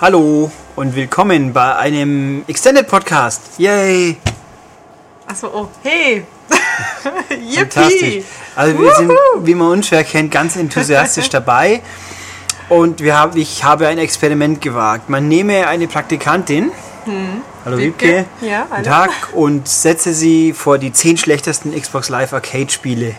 Hallo und willkommen bei einem Extended Podcast. Yay! Achso, oh, hey! Fantastisch. Also wir sind, wie man unschwer kennt, ganz enthusiastisch dabei. Und wir haben, ich habe ein Experiment gewagt. Man nehme eine Praktikantin, hallo Wiebke. Ja, guten hallo. Tag, und setze sie vor die zehn schlechtesten Xbox Live Arcade Spiele,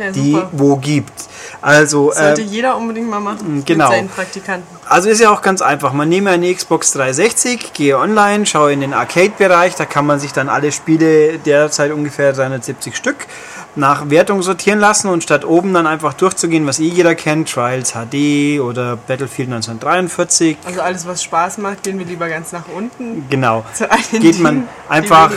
Ja, die wo gibt. Also, Sollte äh, jeder unbedingt mal machen. genau. Mit seinen Praktikanten. Also ist ja auch ganz einfach. Man nehme eine Xbox 360, gehe online, schaue in den Arcade-Bereich, da kann man sich dann alle Spiele derzeit ungefähr 370 Stück nach Wertung sortieren lassen und statt oben dann einfach durchzugehen, was eh jeder kennt, Trials HD oder Battlefield 1943, Also alles, was Spaß macht, gehen wir lieber ganz nach unten. genau, geht man einfach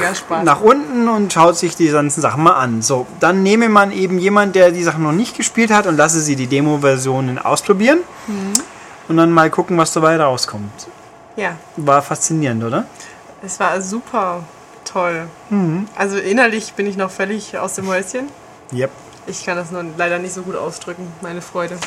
nach unten und schaut sich die ganzen Sachen mal an. So, dann nehme man eben jemand, der die Sachen noch nicht gespielt hat und lasse sie die Demo-Versionen ausprobieren Mhm. und dann mal gucken, was dabei rauskommt. Ja, War faszinierend, oder? es war super toll. Mhm. Also innerlich bin ich noch völlig aus dem Häuschen. Yep. Ich kann das nur leider nicht so gut ausdrücken, meine Freude.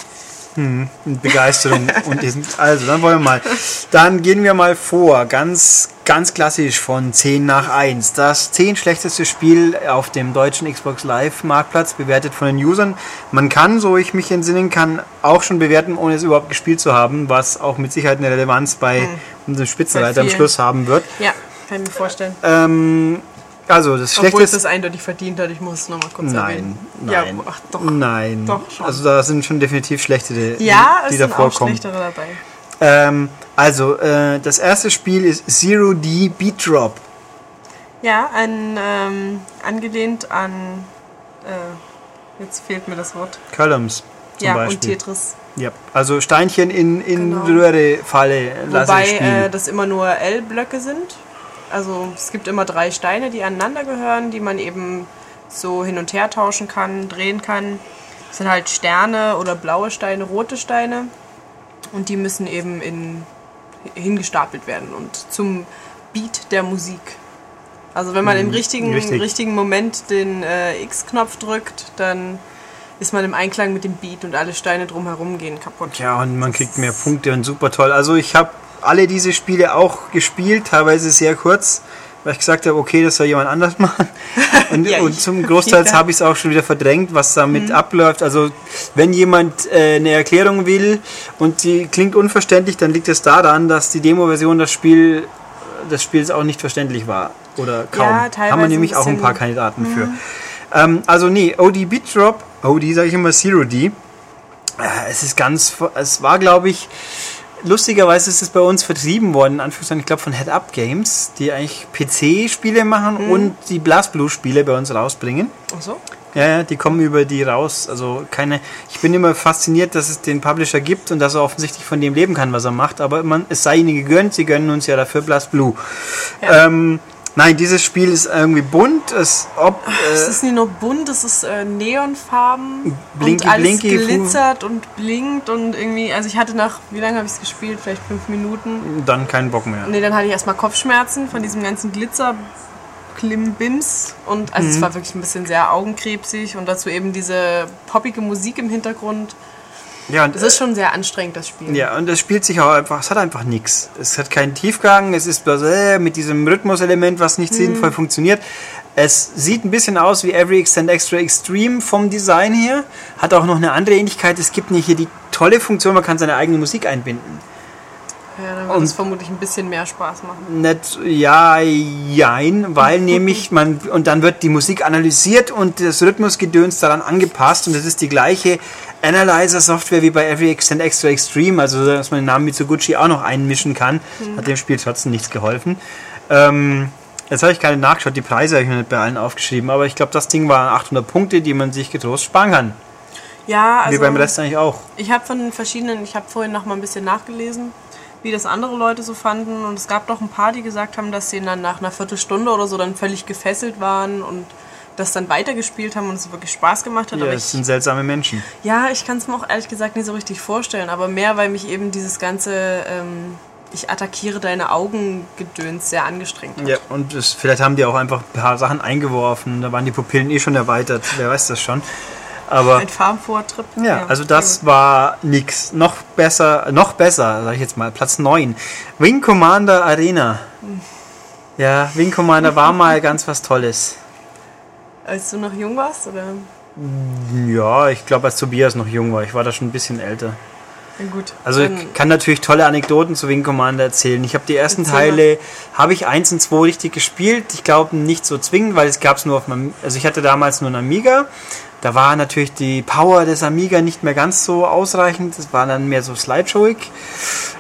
Und Begeisterung und. Also, dann wollen wir mal. Dann gehen wir mal vor. Ganz, ganz klassisch von 10 nach 1. Das 10 schlechteste Spiel auf dem deutschen Xbox Live Marktplatz, bewertet von den Usern. Man kann, so ich mich entsinnen kann, auch schon bewerten, ohne es überhaupt gespielt zu haben, was auch mit Sicherheit eine Relevanz bei unserem Spitzenreiter am. Schluss haben wird. Ja, kann ich mir vorstellen. Ähm, also, das Obwohl es das eindeutig verdient hat, ich muss es nochmal kurz Nein, erwähnen. nein. Ja, ach doch. Nein. Doch, schon. Also, da sind schon definitiv schlechtere, Ja, die es da sind auch vorkommen. schlechtere dabei. Ähm, also, äh, das erste Spiel ist Zero D Beat Drop. Ja, ein, ähm, angelehnt an, äh, jetzt fehlt mir das Wort. Columns ja, Beispiel. und Tetris. Ja, also Steinchen in, in Genau. Röhre-Falle Wobei äh, das immer nur L-Blöcke sind. Also es gibt immer drei Steine, die aneinander gehören, die man eben so hin und her tauschen kann, drehen kann. Das sind halt Sterne oder blaue Steine, rote Steine. Und die müssen eben in, hingestapelt werden und zum Beat der Musik. Also wenn man im richtigen, Mhm, richtig. richtigen Moment den äh, X-Knopf drückt, dann ist man im Einklang mit dem Beat und alle Steine drumherum gehen kaputt. ja, und man kriegt mehr Punkte und super toll. Also ich habe alle diese Spiele auch gespielt, teilweise sehr kurz, weil ich gesagt habe, okay, das soll jemand anders machen. Und, Ja, und zum Großteil habe ich es auch schon wieder verdrängt, was damit abläuft. Also wenn jemand äh, eine Erklärung will und die klingt unverständlich, dann liegt es daran, dass die Demo-Version das Spiel des Spiels auch nicht verständlich war. Oder kaum. Ja, Haben wir teilweise ein nämlich auch ein paar Kandidaten für. Ähm, also nee, OD Beat Drop, OD sage ich immer Zero D. Äh, Es ist ganz, es war glaube ich, lustigerweise ist es bei uns vertrieben worden, in Anführungszeichen, ich glaube von Head Up Games, die eigentlich PC-Spiele machen und die BlazBlue-Spiele bei uns rausbringen. Ach so? Ja, ja, die kommen über die raus. Also keine. Ich bin immer fasziniert, dass es den Publisher gibt und dass er offensichtlich von dem leben kann, was er macht. Aber man, es sei ihnen gegönnt. Sie gönnen uns ja dafür BlazBlue. Ja. Ähm, nein, dieses Spiel ist irgendwie bunt. Es, ob, Es äh, ist nicht nur bunt, es ist äh, neonfarben Blinky, und alles blinky, glitzert und blinkt und irgendwie, also ich hatte nach, wie lange habe ich es gespielt? Vielleicht fünf Minuten. dann keinen Bock mehr. Nee, dann hatte ich erstmal Kopfschmerzen von diesem ganzen Glitzer. Klimbims und also Mhm. es war wirklich ein bisschen sehr augenkrebsig und dazu eben diese poppige Musik im Hintergrund. Ja, und, Es ist schon sehr anstrengend, das Spiel. ja, und es spielt sich auch einfach, es hat einfach nichts. Es hat keinen Tiefgang, es ist bloß äh, mit diesem Rhythmuselement, was nicht sinnvoll funktioniert. Es sieht ein bisschen aus wie Every Extend Extra Extreme vom Design her. Hat auch noch eine andere Ähnlichkeit. Es gibt nicht hier die tolle Funktion, man kann seine eigene Musik einbinden. Ja, dann wird es vermutlich ein bisschen mehr Spaß machen. Nicht, ja, jein, weil nämlich man, und dann wird die Musik analysiert und das Rhythmusgedöns daran angepasst und das ist die gleiche Analyzer-Software wie bei Every Extend Extra Extreme, also dass man den Namen Mitsuguchi auch noch einmischen kann. Hat dem Spiel trotzdem nichts geholfen. Ähm, jetzt habe ich keine nachgeschaut, die Preise habe ich mir nicht bei allen aufgeschrieben, aber ich glaube, das Ding waren 800 Punkte, die man sich getrost sparen kann. Ja, also wie beim Rest eigentlich auch. Ich habe von verschiedenen, ich habe vorhin noch mal ein bisschen nachgelesen, wie das andere Leute so fanden. Und es gab doch ein paar, die gesagt haben, dass sie dann nach einer Viertelstunde oder so dann völlig gefesselt waren und das dann weitergespielt haben und es wirklich Spaß gemacht hat. Ja, ich, sind seltsame Menschen. ja, ich kann es mir auch ehrlich gesagt nicht so richtig vorstellen. Aber mehr, weil mich eben dieses ganze ähm, Ich attackiere deine Augengedöns sehr angestrengt hat. Ja, und es, vielleicht haben die auch einfach ein paar Sachen eingeworfen. Da waren die Pupillen eh schon erweitert. Wer weiß das schon. Aber Ein Farmvortrip. ja, also das war nix. Noch besser, noch besser, sag ich jetzt mal, Platz 9. Wing Commander Arena. Ja, Wing Commander war mal ganz was Tolles. Als du noch jung warst, oder? Ja, ich glaube, als Tobias noch jung war. Ich war da schon ein bisschen älter. Na gut. Also ich kann natürlich tolle Anekdoten zu Wing Commander erzählen. Ich habe die ersten. Teile, habe ich eins und zwei richtig gespielt. Ich glaube nicht so zwingend, weil es gab es nur auf meinem, also ich hatte damals nur einen Amiga. Da war natürlich die Power des Amiga nicht mehr ganz so ausreichend. Das war dann mehr so slideshowig.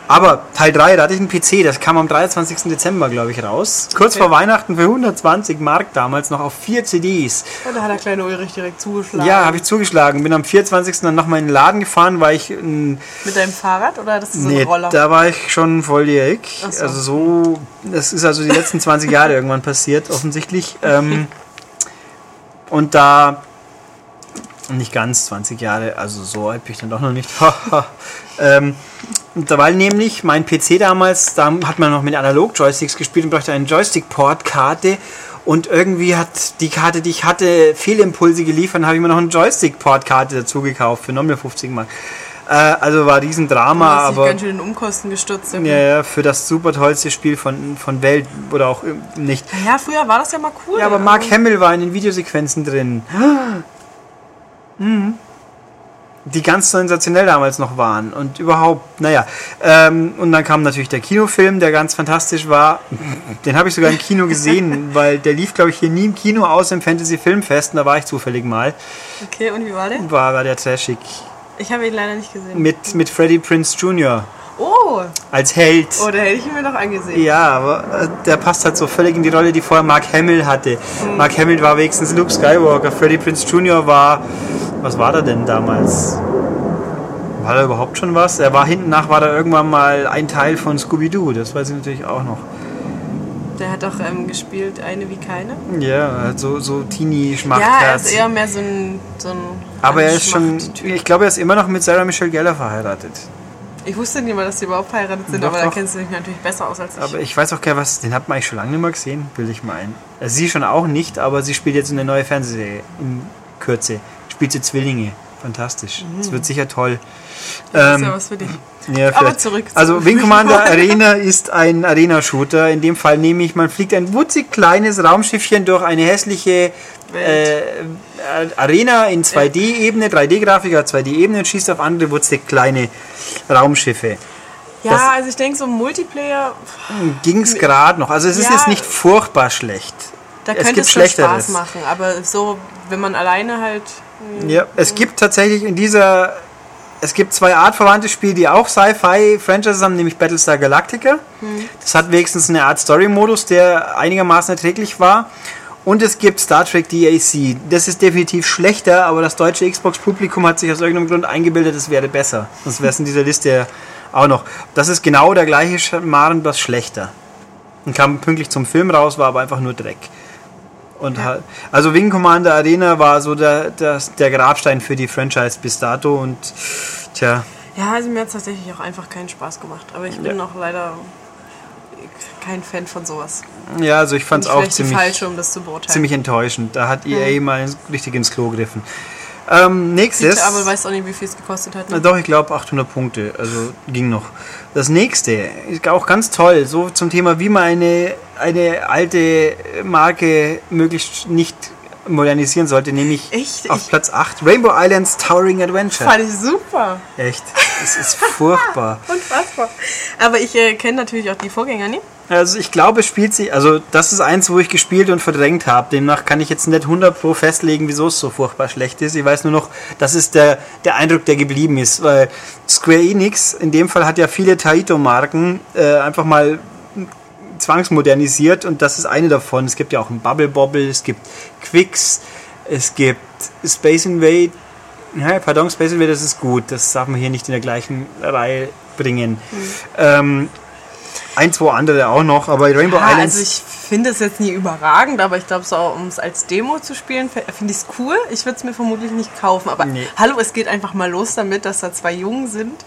Aber Teil 3, da hatte ich einen PC, das kam am 23. Dezember, glaube ich, raus. Kurz Okay. vor Weihnachten für 120 Mark damals noch auf vier CDs. Ja, da hat der kleine Ulrich direkt zugeschlagen. Ja, habe ich zugeschlagen. Bin am 24. dann nochmal in den Laden gefahren, weil ich Mit deinem Fahrrad oder das ist so Nee, ein Roller? da war ich schon volljährig. So. Also so, das ist also die letzten 20 Jahre irgendwann passiert, offensichtlich. Ähm, und da, nicht ganz 20 Jahre, also so alt bin ich dann doch noch nicht. ähm, und da, weil nämlich mein PC damals, da hat man noch mit Analog-Joysticks gespielt und brauchte eine Joystick-Port-Karte. Und irgendwie hat die Karte, die ich hatte, Fehlimpulse geliefert und habe ich mir noch eine Joystick-Port-Karte dazu gekauft für nochmal 50 Mark. Äh, also war riesen Drama, aber ganz schön in Umkosten gestürzt. ja, ja, für das super tollste Spiel von, von Welt oder auch ähm, nicht. Ja, früher war das ja mal cool. Ja, aber Mark Hamill war in den Videosequenzen drin. Mhm. Die ganz sensationell damals noch waren. Und überhaupt, naja. Ähm, und dann kam natürlich der Kinofilm, der ganz fantastisch war. Den habe ich sogar im Kino gesehen, weil der lief, glaube ich, hier nie im Kino aus im Fantasy Filmfest. Und da war ich zufällig mal. Okay, und wie war der? War, war der trashig. Ich habe ihn leider nicht gesehen. Mit, mit Freddie Prince Jr. Oh, als Held. oh, da hätte ich ihn mir noch angesehen. Ja, aber äh, der passt halt so völlig in die Rolle, die vorher Mark Hamill hatte. Mark Hamill war wenigstens Luke Skywalker, Freddie Prince Jr. war. Was war er denn damals? War da überhaupt schon was? Er war hinten nach, war da irgendwann mal ein Teil von Scooby-Doo, das weiß ich natürlich auch noch. Der hat doch ähm, gespielt Eine wie keine. Ja, so, so teenie Ja, er ist eher mehr so ein. So ein aber er ist schon, ich glaube, er ist immer noch mit Sarah Michelle Gellar verheiratet. Ich wusste nicht mal, dass die überhaupt verheiratet sind, Doch, aber da doch. kennst du dich natürlich besser aus als ich. Aber ich weiß auch gar nicht, was, den hat man eigentlich schon lange nicht mehr gesehen, will ich meinen. Also sie schon auch nicht, aber sie spielt jetzt eine neue Fernsehserie in Kürze. Spielt sie Zwillinge. Fantastisch. Das wird sicher toll. das ist ja Ähm, was für dich. Ja, Aber zurück zu- Also Wing Commander Arena ist ein Arena-Shooter. In dem Fall nehme ich, man fliegt ein wutzig kleines Raumschiffchen durch eine hässliche äh, Arena in 2D-Ebene, 3D-Grafik, 2D-Ebene und schießt auf andere wutzig kleine Raumschiffe. Ja, das- also ich denke, so Multiplayer, Ging es gerade noch. Also es ist Ja. jetzt nicht furchtbar schlecht. da Es könnte es schon. Spaß machen. Aber so, wenn man alleine halt. Ja, es gibt tatsächlich in dieser. Es gibt zwei artverwandte Spiele, die auch Sci-Fi-Franchises haben, nämlich Battlestar Galactica. Das hat wenigstens eine Art Story-Modus, der einigermaßen erträglich war. Und es gibt Star Trek DAC. Das ist definitiv schlechter, aber das deutsche Xbox-Publikum hat sich aus irgendeinem Grund eingebildet, es wäre besser. Sonst wäre es in dieser Liste auch noch. Das ist genau der gleiche Schmarrn, bloß schlechter. Und kam pünktlich zum Film raus, war aber einfach nur Dreck. Und halt, also Wing Commander Arena war so der, der, der Grabstein für die Franchise bis dato und tja, Ja, also mir hat es tatsächlich auch einfach keinen Spaß gemacht. Aber ich bin Ja. auch leider kein Fan von sowas. ja, also ich fand es auch ziemlich, falsche, um das zu beurteilen. ziemlich enttäuschend. Da hat EA mal ins- richtig ins Klo gegriffen. Ähm, nächstes. Aber weißt auch nicht, wie viel es gekostet hat. Ne? doch, ich glaube 800 Punkte, also ging noch. Das nächste ist auch ganz toll, so zum Thema, wie man eine, eine alte Marke möglichst nicht modernisieren sollte, nämlich Echt? auf Ich- Platz 8 Rainbow Islands Towering Adventure. Fand ich super. Echt, es ist furchtbar. Unfassbar. Aber ich äh, kenne natürlich auch die Vorgänger nicht. Also ich glaube, es spielt sich, also das ist eins, wo ich gespielt und verdrängt habe. Demnach kann ich jetzt nicht 100 pro festlegen, wieso es so furchtbar schlecht ist. Ich weiß nur noch, das ist der, der Eindruck, der geblieben ist. Weil Square Enix in dem Fall hat ja viele Taito-Marken äh, einfach mal zwangsmodernisiert und das ist eine davon. Es gibt ja auch ein Bubble Bobble, es gibt Quicks, es gibt Space Invade. Ja, pardon, Space Invade, das ist gut. Das darf man hier nicht in der gleichen Reihe bringen. Ähm, ein, zwei andere auch noch, aber Rainbow Ja, Islands. also ich finde es jetzt nie überragend, aber ich glaube, so um es als Demo zu spielen, finde ich es cool. Ich würde es mir vermutlich nicht kaufen. Aber Nee. hallo, es geht einfach mal los damit, dass da zwei Jungen sind,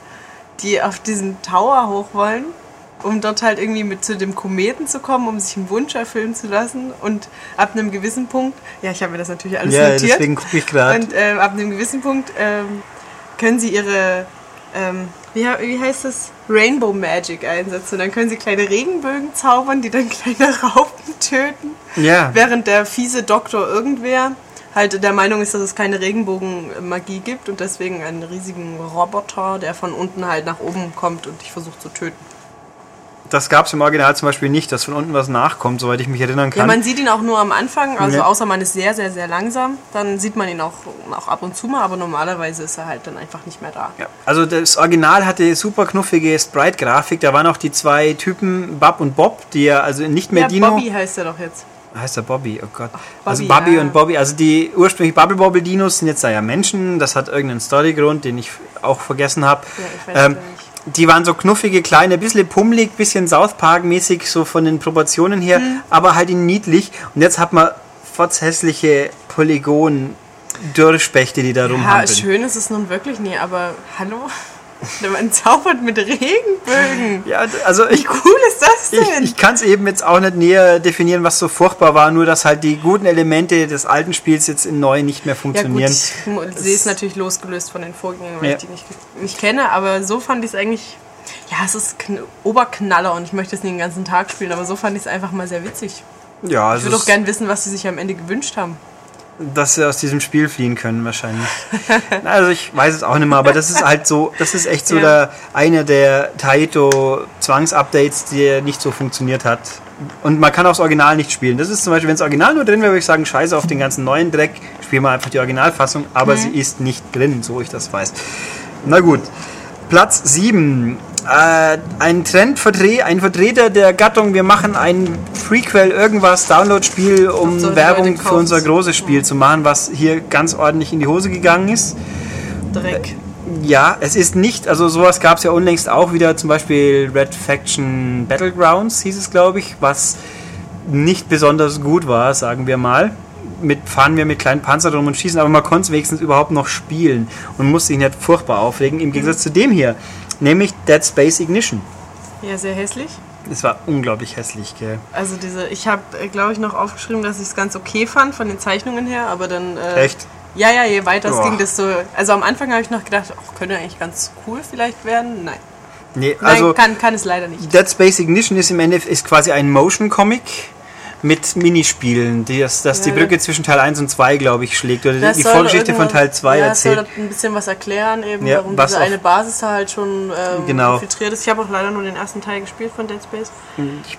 die auf diesen Tower hoch wollen. um dort halt irgendwie mit zu dem Kometen zu kommen, um sich einen Wunsch erfüllen zu lassen. Und ab einem gewissen Punkt, ja, ich habe mir das natürlich alles Ja, notiert. deswegen gucke ich gerade. Und äh, ab einem gewissen Punkt ähm, können sie ihre, ähm, wie, wie heißt das, Rainbow Magic einsetzen. Und dann können sie kleine Regenbögen zaubern, die dann kleine Raupen töten. Ja. Während der fiese Doktor irgendwer halt der Meinung ist, dass es keine Regenbogenmagie gibt und deswegen einen riesigen Roboter, der von unten halt nach oben kommt und dich versucht zu töten. Das gab es im Original zum Beispiel nicht, dass von unten was nachkommt, soweit ich mich erinnern Ja, kann. man sieht ihn auch nur am Anfang, also Ja. außer man ist sehr, sehr, sehr langsam, dann sieht man ihn auch, auch ab und zu mal, aber normalerweise ist er halt dann einfach nicht mehr da. Ja, also das Original hatte super knuffige Sprite-Grafik. Da waren auch die zwei Typen, Bub und Bob, die ja also nicht mehr Ja, Dino. Bobby heißt er doch jetzt. Heißt er Bobby, oh Gott. Bobby, also Bobby ja. und Bobby, also die ursprünglich Bubble Bobble Dinos sind jetzt da ja Menschen. Das hat irgendeinen Storygrund, den ich auch vergessen habe. Ja, ich weiß ähm, nicht. Die waren so knuffige, kleine, bisschen pummelig, bisschen South Park-mäßig, so von den Proportionen her, Mhm. aber halt in niedlich. Und jetzt hat man fotzhässliche Polygon-Dürrspechte, die da Ja, rumhampeln. schön ist es nun wirklich nie, aber hallo? Man zaubert mit Regenbögen. Ja, also ich, Wie cool ist das Ich, denn? ich kann es eben jetzt auch nicht näher definieren, was so furchtbar war, nur dass halt die guten Elemente des alten Spiels jetzt in neu nicht mehr ja gut, funktionieren. ich sehe es natürlich losgelöst von den Vorgängern, weil Ja. ich die nicht, nicht kenne, aber so fand ich es eigentlich, ja, es ist kn Oberknaller und ich möchte es nicht den ganzen Tag spielen, aber so fand ich es einfach mal sehr witzig. ja, Ich also würde doch gern wissen, was sie sich am Ende gewünscht haben. Dass sie aus diesem Spiel fliehen können wahrscheinlich. Also ich weiß es auch nicht mehr, aber das ist halt so, das ist echt so Ja. der, einer der Taito Zwangsupdates, der nicht so funktioniert hat. Und man kann auch das Original nicht spielen. Das ist zum Beispiel, wenn das Original nur drin wäre, würde ich sagen, scheiße auf den ganzen neuen Dreck, spielen wir einfach die Originalfassung, aber sie ist nicht drin, so ich das weiß. Na gut. Platz 7. Äh, ein Trendvertreter, ein Vertreter der Gattung, wir machen ein Prequel irgendwas Download-Spiel, um Werbung für unser es. großes Spiel zu machen, was hier ganz ordentlich in die Hose gegangen ist. Dreck. Ja, es ist nicht, also sowas gab es ja unlängst auch wieder, zum Beispiel Red Faction Battlegrounds hieß es, glaube ich, was nicht besonders gut war, sagen wir mal. Mit, fahren wir mit kleinen Panzer drum und schießen, aber man konnte es wenigstens überhaupt noch spielen und musste sich nicht furchtbar aufregen, im Gegensatz zu dem hier, nämlich Dead Space Ignition. Ja, sehr hässlich. Es war unglaublich hässlich, gell? Also diese, ich habe, glaube ich, noch aufgeschrieben, dass ich es ganz okay fand von den Zeichnungen her, aber dann... Äh, Echt? Ja, ja, je weiter es ging, desto... Also am Anfang habe ich noch gedacht, ach, könnte eigentlich ganz cool vielleicht werden. Nein, Nee, Nein also kann, kann es leider nicht. Dead Space Ignition ist im Endeffekt ist quasi ein Motion Comic mit Minispielen, die das, das die Ja. Brücke zwischen Teil 1 und 2, glaube ich, schlägt. Oder Das die Vorgeschichte von Teil 2 ja, erzählt. soll ein bisschen was erklären, eben, Ja, warum diese eine Basis da halt schon ähm, Genau. infiltriert ist. Ich habe auch leider nur den ersten Teil gespielt von Dead Space.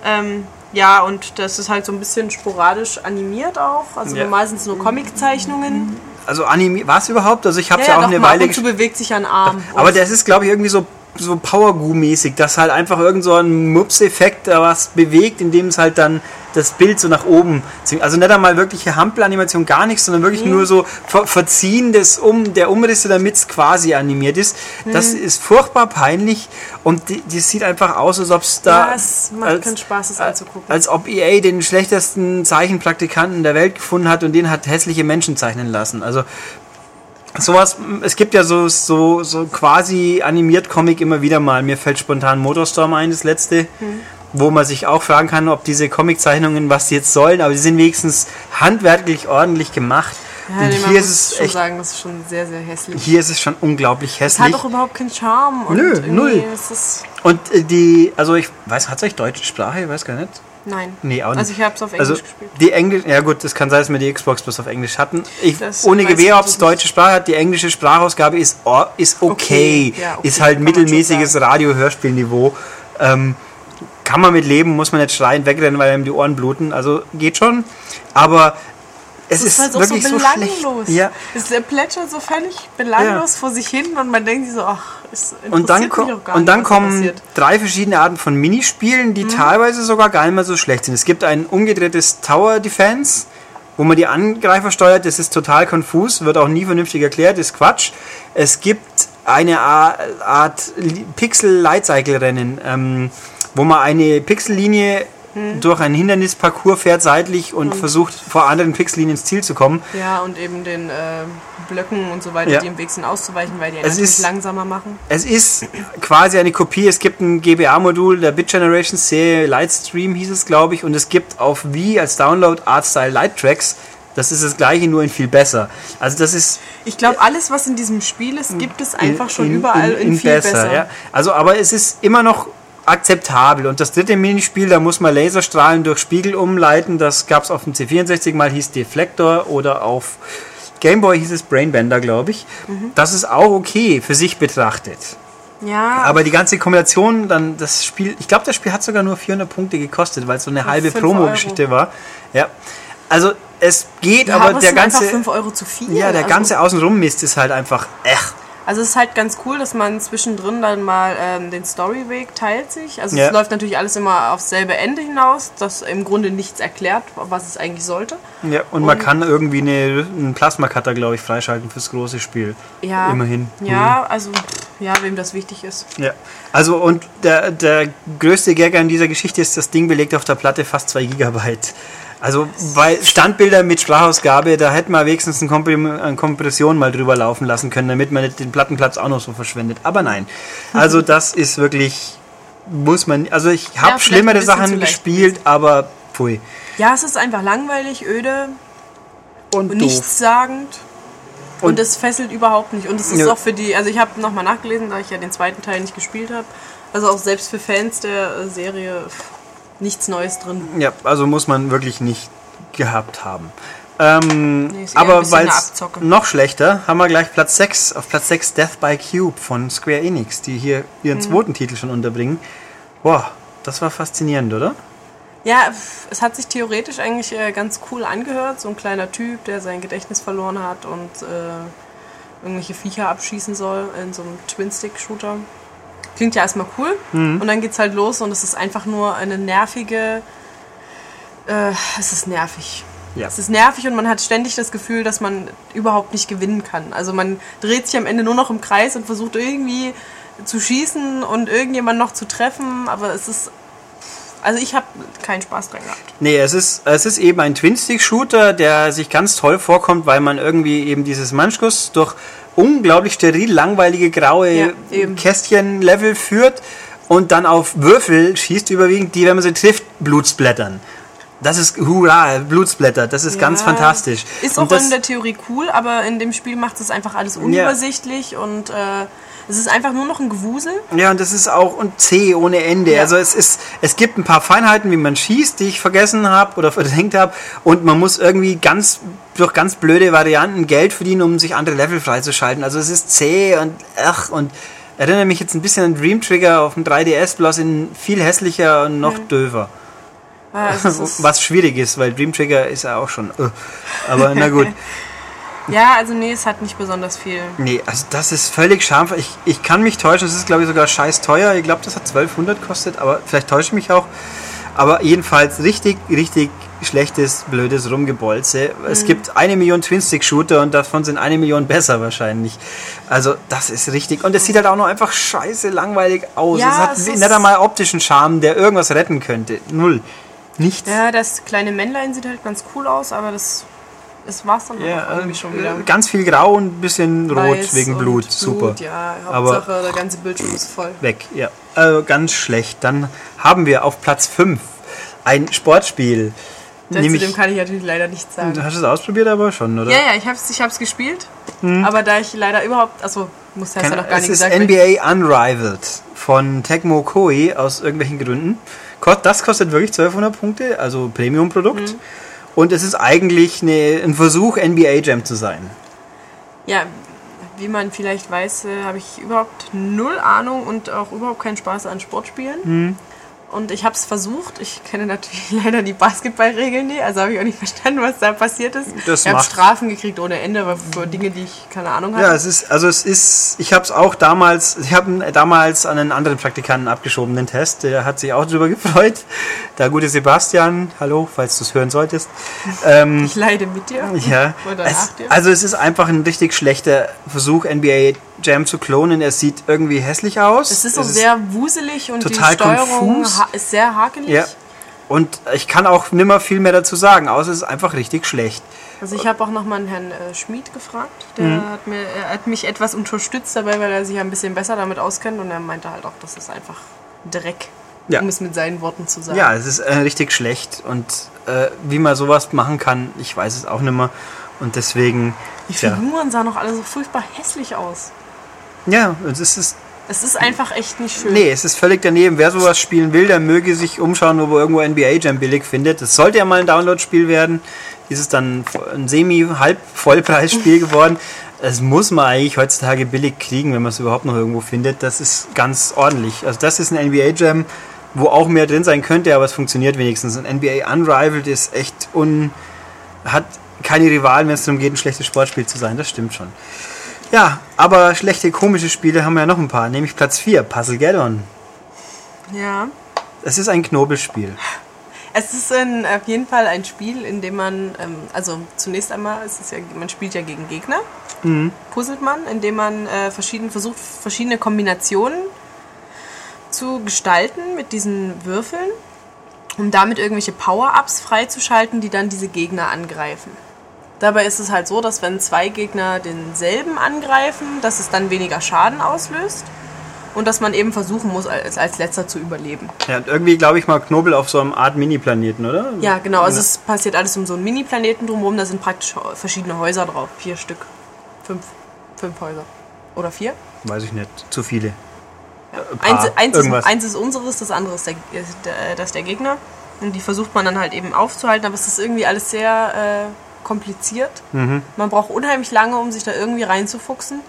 Ähm, ja, und das ist halt so ein bisschen sporadisch animiert auch. Also Ja. normal sind es nur Comiczeichnungen. Also Anime, war es überhaupt? Also ich habe Ja, es ja, ja, auch doch, eine Weile zu bewegt sich ein Arm. Aber das ist, glaube ich, irgendwie so, so Power Goo-mäßig, dass halt einfach irgend so ein Mups-Effekt da was bewegt, indem es halt dann das Bild so nach oben zwingt. Also nicht einmal wirkliche Hampelanimation, gar nichts, sondern wirklich nur so Ver Verziehen des um, der Umrisse, damit es quasi animiert ist. Das Mhm. ist furchtbar peinlich und die, die sieht einfach aus, als ob es da. Ja, es macht keinen Spaß, das anzugucken. Als ob EA den schlechtesten Zeichenpraktikanten der Welt gefunden hat und den hat hässliche Menschen zeichnen lassen. Also sowas, es gibt ja so, so, so quasi animiert Comic immer wieder mal. Mir fällt spontan Motorstorm ein, das letzte, wo man sich auch fragen kann, ob diese Comiczeichnungen, was die jetzt sollen, aber die sind wenigstens handwerklich ordentlich gemacht. ja, und hier muss ist es schon echt, sagen, das ist schon sehr, sehr hässlich. hier ist es schon unglaublich Es hat hässlich. doch überhaupt keinen Charme. Und Nö, null. Und äh, die, also ich weiß, hat es euch deutsche Sprache? Ich weiß gar nicht. Nein. Nee, auch nicht. Also ich habe es auf Englisch Also gespielt. die Englisch, ja gut, das kann sein, dass wir die Xbox bloß auf Englisch hatten. Ich, Das ohne Gewehr, ob es deutsche Sprache hat, die englische Sprachausgabe ist, or- ist okay. Okay, ja, okay, ist halt kann mittelmäßiges Radio-Hörspielniveau. Ähm, kann man mit leben, muss man nicht schreien, wegrennen, weil einem die Ohren bluten. Also geht schon. Aber es ist, ist halt auch wirklich so so, belanglos. Ja. Es plätschert so völlig belanglos vor sich hin und man denkt sich so, ach, es interessiert Und dann, mich auch gar und nicht, dann da kommen passiert. Mhm. drei verschiedene Arten von Minispielen, die teilweise sogar gar nicht mehr so schlecht sind. Es gibt ein umgedrehtes Tower Defense, wo man die Angreifer steuert. Das ist total konfus, wird auch nie vernünftig erklärt, ist Quatsch. Es gibt eine Art Li- Pixel-Lightcycle-Rennen, ähm, wo man eine Pixellinie durch einen Hindernisparcours fährt seitlich und versucht vor anderen Pixellinien ins Ziel zu kommen. Ja, und eben den äh, Blöcken und so weiter, Ja. die im Weg sind, auszuweichen, weil die Es ist- langsamer machen. Es ist quasi eine Kopie. Es gibt ein GBA-Modul der Bit Generation Serie Lightstream hieß es, glaube ich, und es gibt auf Wii als Download Artstyle Light Tracks. Das ist das gleiche, nur in viel besser. Also das ist Ich glaube, alles, was in diesem Spiel ist, gibt es einfach schon überall in, viel besser. Ja. Also, aber es ist immer noch akzeptabel. Und das dritte Minispiel, da muss man Laserstrahlen durch Spiegel umleiten. Das gab es auf dem C64 mal, hieß Deflector oder auf Gameboy hieß es Brainbender, glaube ich. Mhm. Das ist auch okay für sich betrachtet. Ja, Aber die ganze Kombination, dann das Spiel, ich glaube, das Spiel hat sogar nur 400 Punkte gekostet, weil es so eine halbe Promo-Geschichte war. Ja. Also es geht, ja, aber, aber der ganze, 5 Euro zu viel. ja, der also, ganze Außenrum-Mist ist halt einfach, echt. Also es ist halt ganz cool, dass man zwischendrin dann mal ähm, den Storyweg teilt sich. Also Ja. es läuft natürlich alles immer aufs selbe Ende hinaus, das im Grunde nichts erklärt, was es eigentlich sollte. Ja, und, man kann irgendwie eine, einen Plasma-Cutter, glaube ich, freischalten fürs große Spiel. Ja, Immerhin. Ja, also pff, ja, wem das wichtig ist. Ja. Also, und der, der größte Gag an dieser Geschichte ist, das Ding belegt auf der Platte fast 2 Gigabyte. Also, weil Standbilder mit Sprachausgabe, da hätte man wenigstens eine, Kompression mal drüber laufen lassen können, damit man nicht den Plattenplatz auch noch so verschwendet. Aber nein. Also, das ist wirklich, muss man, also ich habe ein schlimmere Sachen gespielt, aber pfui. Ja, es ist einfach langweilig, öde Und und nichtssagend. Und, Und- es fesselt überhaupt nicht. Und es ist Ja. auch für die, also ich habe nochmal nachgelesen, da ich ja den zweiten Teil nicht gespielt habe. Also auch selbst für Fans der äh, Serie nichts Neues drin. Ja, also muss man wirklich nicht gehabt haben. Ähm, Nee, aber weil noch schlechter, haben wir gleich Platz 6. Auf Platz 6 Death by Cube von Square Enix, die hier ihren Mhm. zweiten Titel schon unterbringen. Boah, das war faszinierend, oder? Ja, es hat sich theoretisch eigentlich äh, ganz cool angehört. So ein kleiner Typ, der sein Gedächtnis verloren hat und äh, irgendwelche Viecher abschießen soll in so einem Twin-Stick-Shooter. Klingt ja erstmal cool. Und dann geht's halt los und es ist einfach nur eine nervige. Äh, es ist nervig. Ja. Es ist nervig und man hat ständig das Gefühl, dass man überhaupt nicht gewinnen kann. Also man dreht sich am Ende nur noch im Kreis und versucht irgendwie zu schießen und irgendjemand noch zu treffen, aber es ist. Also ich habe keinen Spaß dran gehabt. Nee, es ist, es ist eben ein Twin-Stick-Shooter, der sich ganz toll vorkommt, weil man irgendwie eben dieses Manschguss durch unglaublich steril langweilige graue Ja. Kästchen-Level führt und dann auf Würfel schießt überwiegend, die, wenn man sie trifft, Blutsblättern. Das ist, hurra, Blutsblätter, das ist ganz Ja, fantastisch. Ist auch das, in der Theorie cool, aber in dem Spiel macht es einfach alles unübersichtlich und äh, es ist einfach nur noch ein Gewusel. Ja, und das ist auch und zäh ohne Ende. Ja. Also es ist, es gibt ein paar Feinheiten, wie man schießt, die ich vergessen habe oder verdrängt habe. Und man muss irgendwie ganz durch ganz blöde Varianten Geld verdienen, um sich andere Level freizuschalten. Also es ist zäh und ach und erinnere mich jetzt ein bisschen an Dream Trigger auf dem 3DS, bloß in viel hässlicher und noch döver. Also es ist, Was schwierig ist, weil Dream Trigger ist ja auch schon. äh. Aber na gut. ja, also nee, es hat nicht besonders viel. Nee, also das ist völlig schamvoll. Ich, ich kann mich täuschen, es ist glaube ich sogar scheiß teuer. Ich glaube, das hat 1200 kostet, aber vielleicht täusche ich mich auch. Aber jedenfalls richtig, richtig schlechtes, blödes Rumgebolze. Mhm. Es gibt eine Million Twin-Stick-Shooter und davon sind eine Million besser wahrscheinlich. Also das ist richtig. Und es sieht halt auch noch einfach scheiße langweilig aus. Ja, es hat es nicht einmal optischen Charme, der irgendwas retten könnte. Null. Nichts. Ja, das kleine Männlein sieht halt ganz cool aus, aber das, das war's dann Ja, auch irgendwie schon wieder. äh, ganz viel grau und ein bisschen rot Weiß wegen und Blut. Super. Ja, Aber- Hauptsache der ganze Bildschirm ist voll. Weg, ja. Also ganz schlecht. Dann haben wir auf Platz 5 ein Sportspiel. Zu Nämlich, dem kann ich natürlich leider nichts sagen. du hast es ausprobiert aber schon, oder? Ja, ja, ich hab's, ich hab's gespielt, aber da ich leider überhaupt, also muss das ja Hm. Noch gar es nicht ist gesagt. NBA Unrivaled von Tecmo Koei aus irgendwelchen Gründen. Das kostet wirklich 1200 Punkte, also Premium-Produkt. Mhm. Und es ist eigentlich eine, ein Versuch, NBA Jam zu sein. Ja, wie man vielleicht weiß, äh, habe ich überhaupt null Ahnung und auch überhaupt keinen Spaß an Sportspielen. Hm. Und ich habe es versucht. Ich kenne natürlich leider die Basketballregeln nicht, also habe ich auch nicht verstanden, was da passiert ist. Das ich habe Strafen gekriegt ohne Ende, für Dinge, die ich keine Ahnung hatte. Ja, es ist, also es ist, ich habe es auch damals, ich habe damals an einen anderen Praktikanten abgeschoben, den Test, der hat sich auch darüber gefreut. Der gute Sebastian, hallo, falls du es hören solltest. Ähm, ich leide mit dir. ja, Oder es, nach dir. also es ist einfach ein richtig schlechter Versuch, NBA Jam zu klonen. Er sieht irgendwie hässlich aus. Es ist so sehr wuselig und die total Steuerung konfus. ist sehr hakelig. Ja. Und ich kann auch nimmer viel mehr dazu sagen, außer es ist einfach richtig schlecht. Also ich habe auch nochmal einen Herrn äh, Schmid gefragt. Der Mhm. hat, mir, hat mich etwas unterstützt dabei, weil er sich ein bisschen besser damit auskennt. Und er meinte halt auch, das ist einfach Dreck, Ja. um es mit seinen Worten zu sagen. Ja, es ist äh, richtig schlecht. Und äh, wie man sowas machen kann, ich weiß es auch nimmer. Und deswegen, Die Figuren sahen auch alle so furchtbar hässlich aus. Ja, es ist, es ist einfach echt nicht schön. Nee, es ist völlig daneben. Wer sowas spielen will, der möge sich umschauen, wo er irgendwo NBA Jam billig findet. Es sollte ja mal ein Download-Spiel werden. Ist es dann ein semi-halb-Vollpreisspiel geworden. Es muss man eigentlich heutzutage billig kriegen, wenn man es überhaupt noch irgendwo findet. Das ist ganz ordentlich. Also das ist ein NBA Jam, wo auch mehr drin sein könnte, aber es funktioniert wenigstens. Ein NBA Unrivaled ist echt un... hat keine Rivalen, wenn es darum geht, ein schlechtes Sportspiel zu sein. Das stimmt schon. Ja, aber schlechte, komische Spiele haben wir ja noch ein paar. Nämlich Platz 4, Puzzle Gaddon. Ja. Es ist ein Knobelspiel. Es ist ein, auf jeden Fall ein Spiel, in dem man, ähm, also zunächst einmal, ist es ja, man spielt ja gegen Gegner, puzzelt man, indem man äh, verschieden, versucht, verschiedene Kombinationen zu gestalten mit diesen Würfeln, um damit irgendwelche Power-Ups freizuschalten, die dann diese Gegner angreifen. Dabei ist es halt so, dass wenn zwei Gegner denselben angreifen, dass es dann weniger Schaden auslöst und dass man eben versuchen muss, als, als letzter zu überleben. Ja, und irgendwie glaube ich mal Knobel auf so einem Art Mini-Planeten, oder? Ja, genau. Also es passiert alles um so einen Mini-Planeten drumherum. Da sind praktisch verschiedene Häuser drauf. Vier Stück. Fünf. Fünf Häuser. Oder vier? Weiß ich nicht. Zu viele. Eins, Paar, eins, ist, irgendwas. eins ist unseres, das andere ist der, ist der, das ist der Gegner. Und die versucht man dann halt eben aufzuhalten. Aber es ist irgendwie alles sehr äh, kompliziert. Mhm. Man braucht unheimlich lange, um sich da irgendwie reinzufuchsen.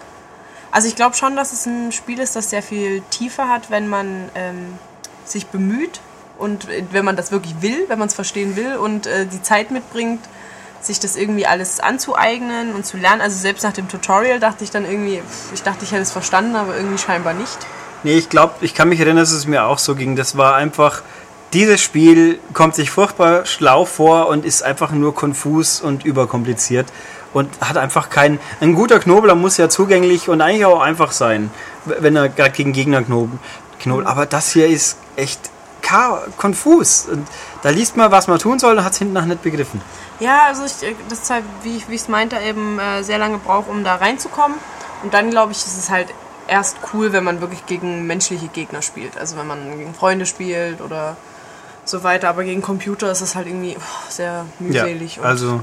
Also ich glaube schon, dass es ein Spiel ist, das sehr viel Tiefe hat, wenn man ähm, sich bemüht und äh, wenn man das wirklich will, wenn man es verstehen will und äh, die Zeit mitbringt, sich das irgendwie alles anzueignen und zu lernen. Also selbst nach dem Tutorial dachte ich dann irgendwie, ich dachte, ich hätte es verstanden, aber irgendwie scheinbar nicht. Nee, ich glaube, ich kann mich erinnern, dass es mir auch so ging. Das war einfach, dieses Spiel kommt sich furchtbar schlau vor und ist einfach nur konfus und überkompliziert und hat einfach keinen. Ein guter Knobler muss ja zugänglich und eigentlich auch einfach sein, wenn er gerade gegen Gegner knobelt. Aber das hier ist echt konfus. Und da liest man, was man tun soll und hat es hinten nach nicht begriffen. Ja, also ich, äh, das ist halt, wie ich es meinte, eben äh, sehr lange braucht, um da reinzukommen. Und dann glaube ich, ist es halt erst cool, wenn man wirklich gegen menschliche Gegner spielt. Also wenn man gegen Freunde spielt oder so weiter. Aber gegen Computer ist es halt irgendwie oh, sehr mühselig und also.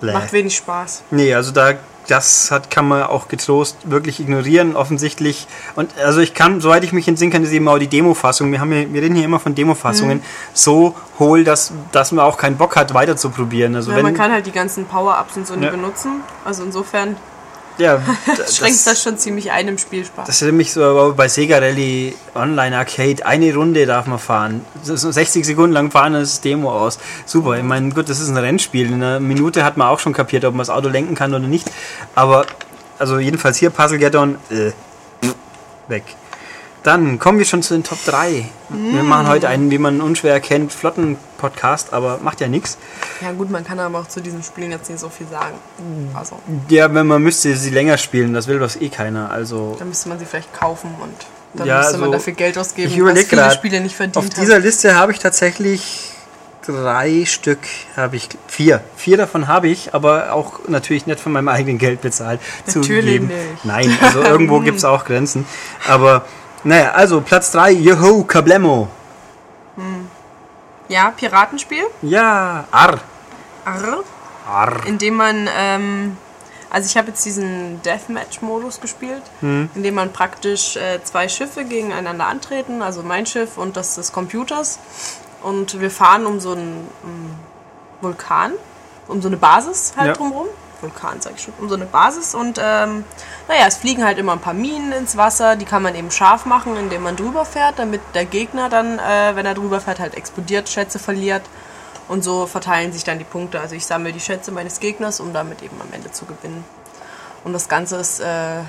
Bläh. macht wenig Spaß. Nee, also da das hat, kann man auch getrost wirklich ignorieren, offensichtlich. Und also ich kann, soweit ich mich entsinnen kann, ist eben auch die Demo-Fassung. Wir, haben hier, wir reden hier immer von Demo-Fassungen, so hohl, dass, dass man auch keinen Bock hat, weiter zu probieren. Also Ja, wenn, man kann halt die ganzen Power-Ups und so nicht Ja. benutzen. Also insofern ja, schränkt das schon ziemlich ein im Spielspaß. Das ist nämlich so bei Sega Rally Online Arcade. Eine Runde darf man fahren. So 60 Sekunden lang fahren, dann ist das Demo aus. Super. Ich meine, gut, das ist ein Rennspiel. In einer Minute hat man auch schon kapiert, ob man das Auto lenken kann oder nicht. Aber, also jedenfalls hier Puzzle Gaddon, äh, weg. Dann kommen wir schon zu den Top 3. Wir machen heute einen, wie man unschwer erkennt, flotten Podcast, aber macht ja nichts. Ja gut, man kann aber auch zu diesen Spielen jetzt nicht so viel sagen. Also, Ja, wenn man müsste sie länger spielen, das will das eh keiner. Also dann müsste man sie vielleicht kaufen und dann Ja, müsste man also, dafür Geld ausgeben, ich was viele grad, Spiele nicht verdient Auf haben. dieser Liste habe ich tatsächlich drei Stück, habe ich vier. Vier davon habe ich, aber auch natürlich nicht von meinem eigenen Geld bezahlt. Natürlich zugegeben. nicht. Nein, also irgendwo gibt es auch Grenzen. Aber naja, also Platz drei, Yoho Kablemo. Ja, Piratenspiel. Ja, Arr. Arr. Arr. indem man, ähm, also ich habe jetzt diesen Deathmatch-Modus gespielt, Hm. indem man praktisch äh, zwei Schiffe gegeneinander antreten, also mein Schiff und das des Computers. Und wir fahren um so einen ähm, Vulkan, um so eine Basis halt Ja. drumherum. Vulkan, sag ich schon, um so eine Basis. Und ähm, naja, es fliegen halt immer ein paar Minen ins Wasser, die kann man eben scharf machen, indem man drüber fährt, damit der Gegner dann, äh, wenn er drüber fährt, halt explodiert, Schätze verliert. Und so verteilen sich dann die Punkte. Also ich sammle die Schätze meines Gegners, um damit eben am Ende zu gewinnen. Und das Ganze ist äh,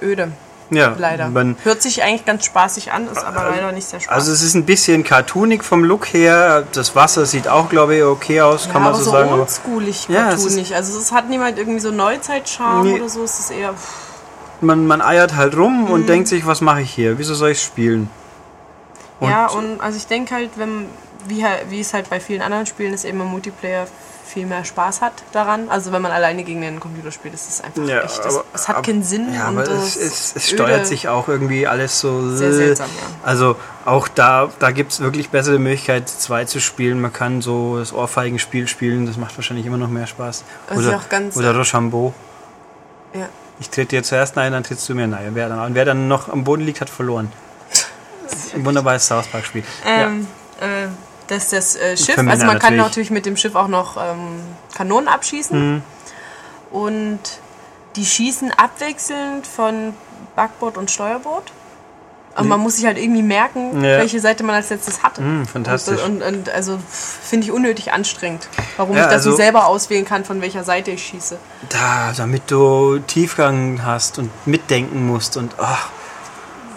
öde, Ja, leider. Man, Hört sich eigentlich ganz spaßig an, ist aber leider nicht sehr spaßig. also es ist ein bisschen cartoonig vom Look her. Das Wasser sieht auch, glaube ich, okay aus, ja, kann man so so sagen. Oldschoolig, Ja, es cartoonig. Also es hat niemand irgendwie so Neuzeitcharme Nee. oder so. Es ist eher... Man, man eiert halt rum Mhm. und denkt sich, was mache ich hier? Wieso soll ich spielen? Und- ja, und also ich denke halt, wenn, wie, halt- wie es halt bei vielen anderen Spielen ist, eben im Multiplayer viel mehr Spaß hat daran. Also wenn man alleine gegen einen Computer spielt, ist es einfach Ja, echt, aber- es hat aber- keinen Sinn. Ja, und aber es, es, es steuert sich auch irgendwie alles so. Sehr seltsam, ja. Also auch da, da gibt es wirklich bessere Möglichkeit, zwei zu spielen. Man kann so das Ohrfeigenspiel spielen, das macht wahrscheinlich immer noch mehr Spaß. Ist Oder, auch ganz- oder Rochambeau. Ja. Ich trete dir zuerst ein, dann trittst du mir ein. Wer dann, wer dann noch am Boden liegt, hat verloren. Ein wunderbares South Park-Spiel. Ähm, äh, dass das äh, Schiff, also man kann natürlich- natürlich mit dem Schiff auch noch ähm, Kanonen abschießen. Mhm. Und die schießen abwechselnd von Backboot und Steuerboot. Und man muss sich halt irgendwie merken, Ja. welche Seite man als letztes hatte. Mhm, fantastisch. Und, und, und also finde ich unnötig anstrengend. Warum Ja, ich das also- nicht selber auswählen kann, von welcher Seite ich schieße. Da, damit du Tiefgang hast und mitdenken musst und ach,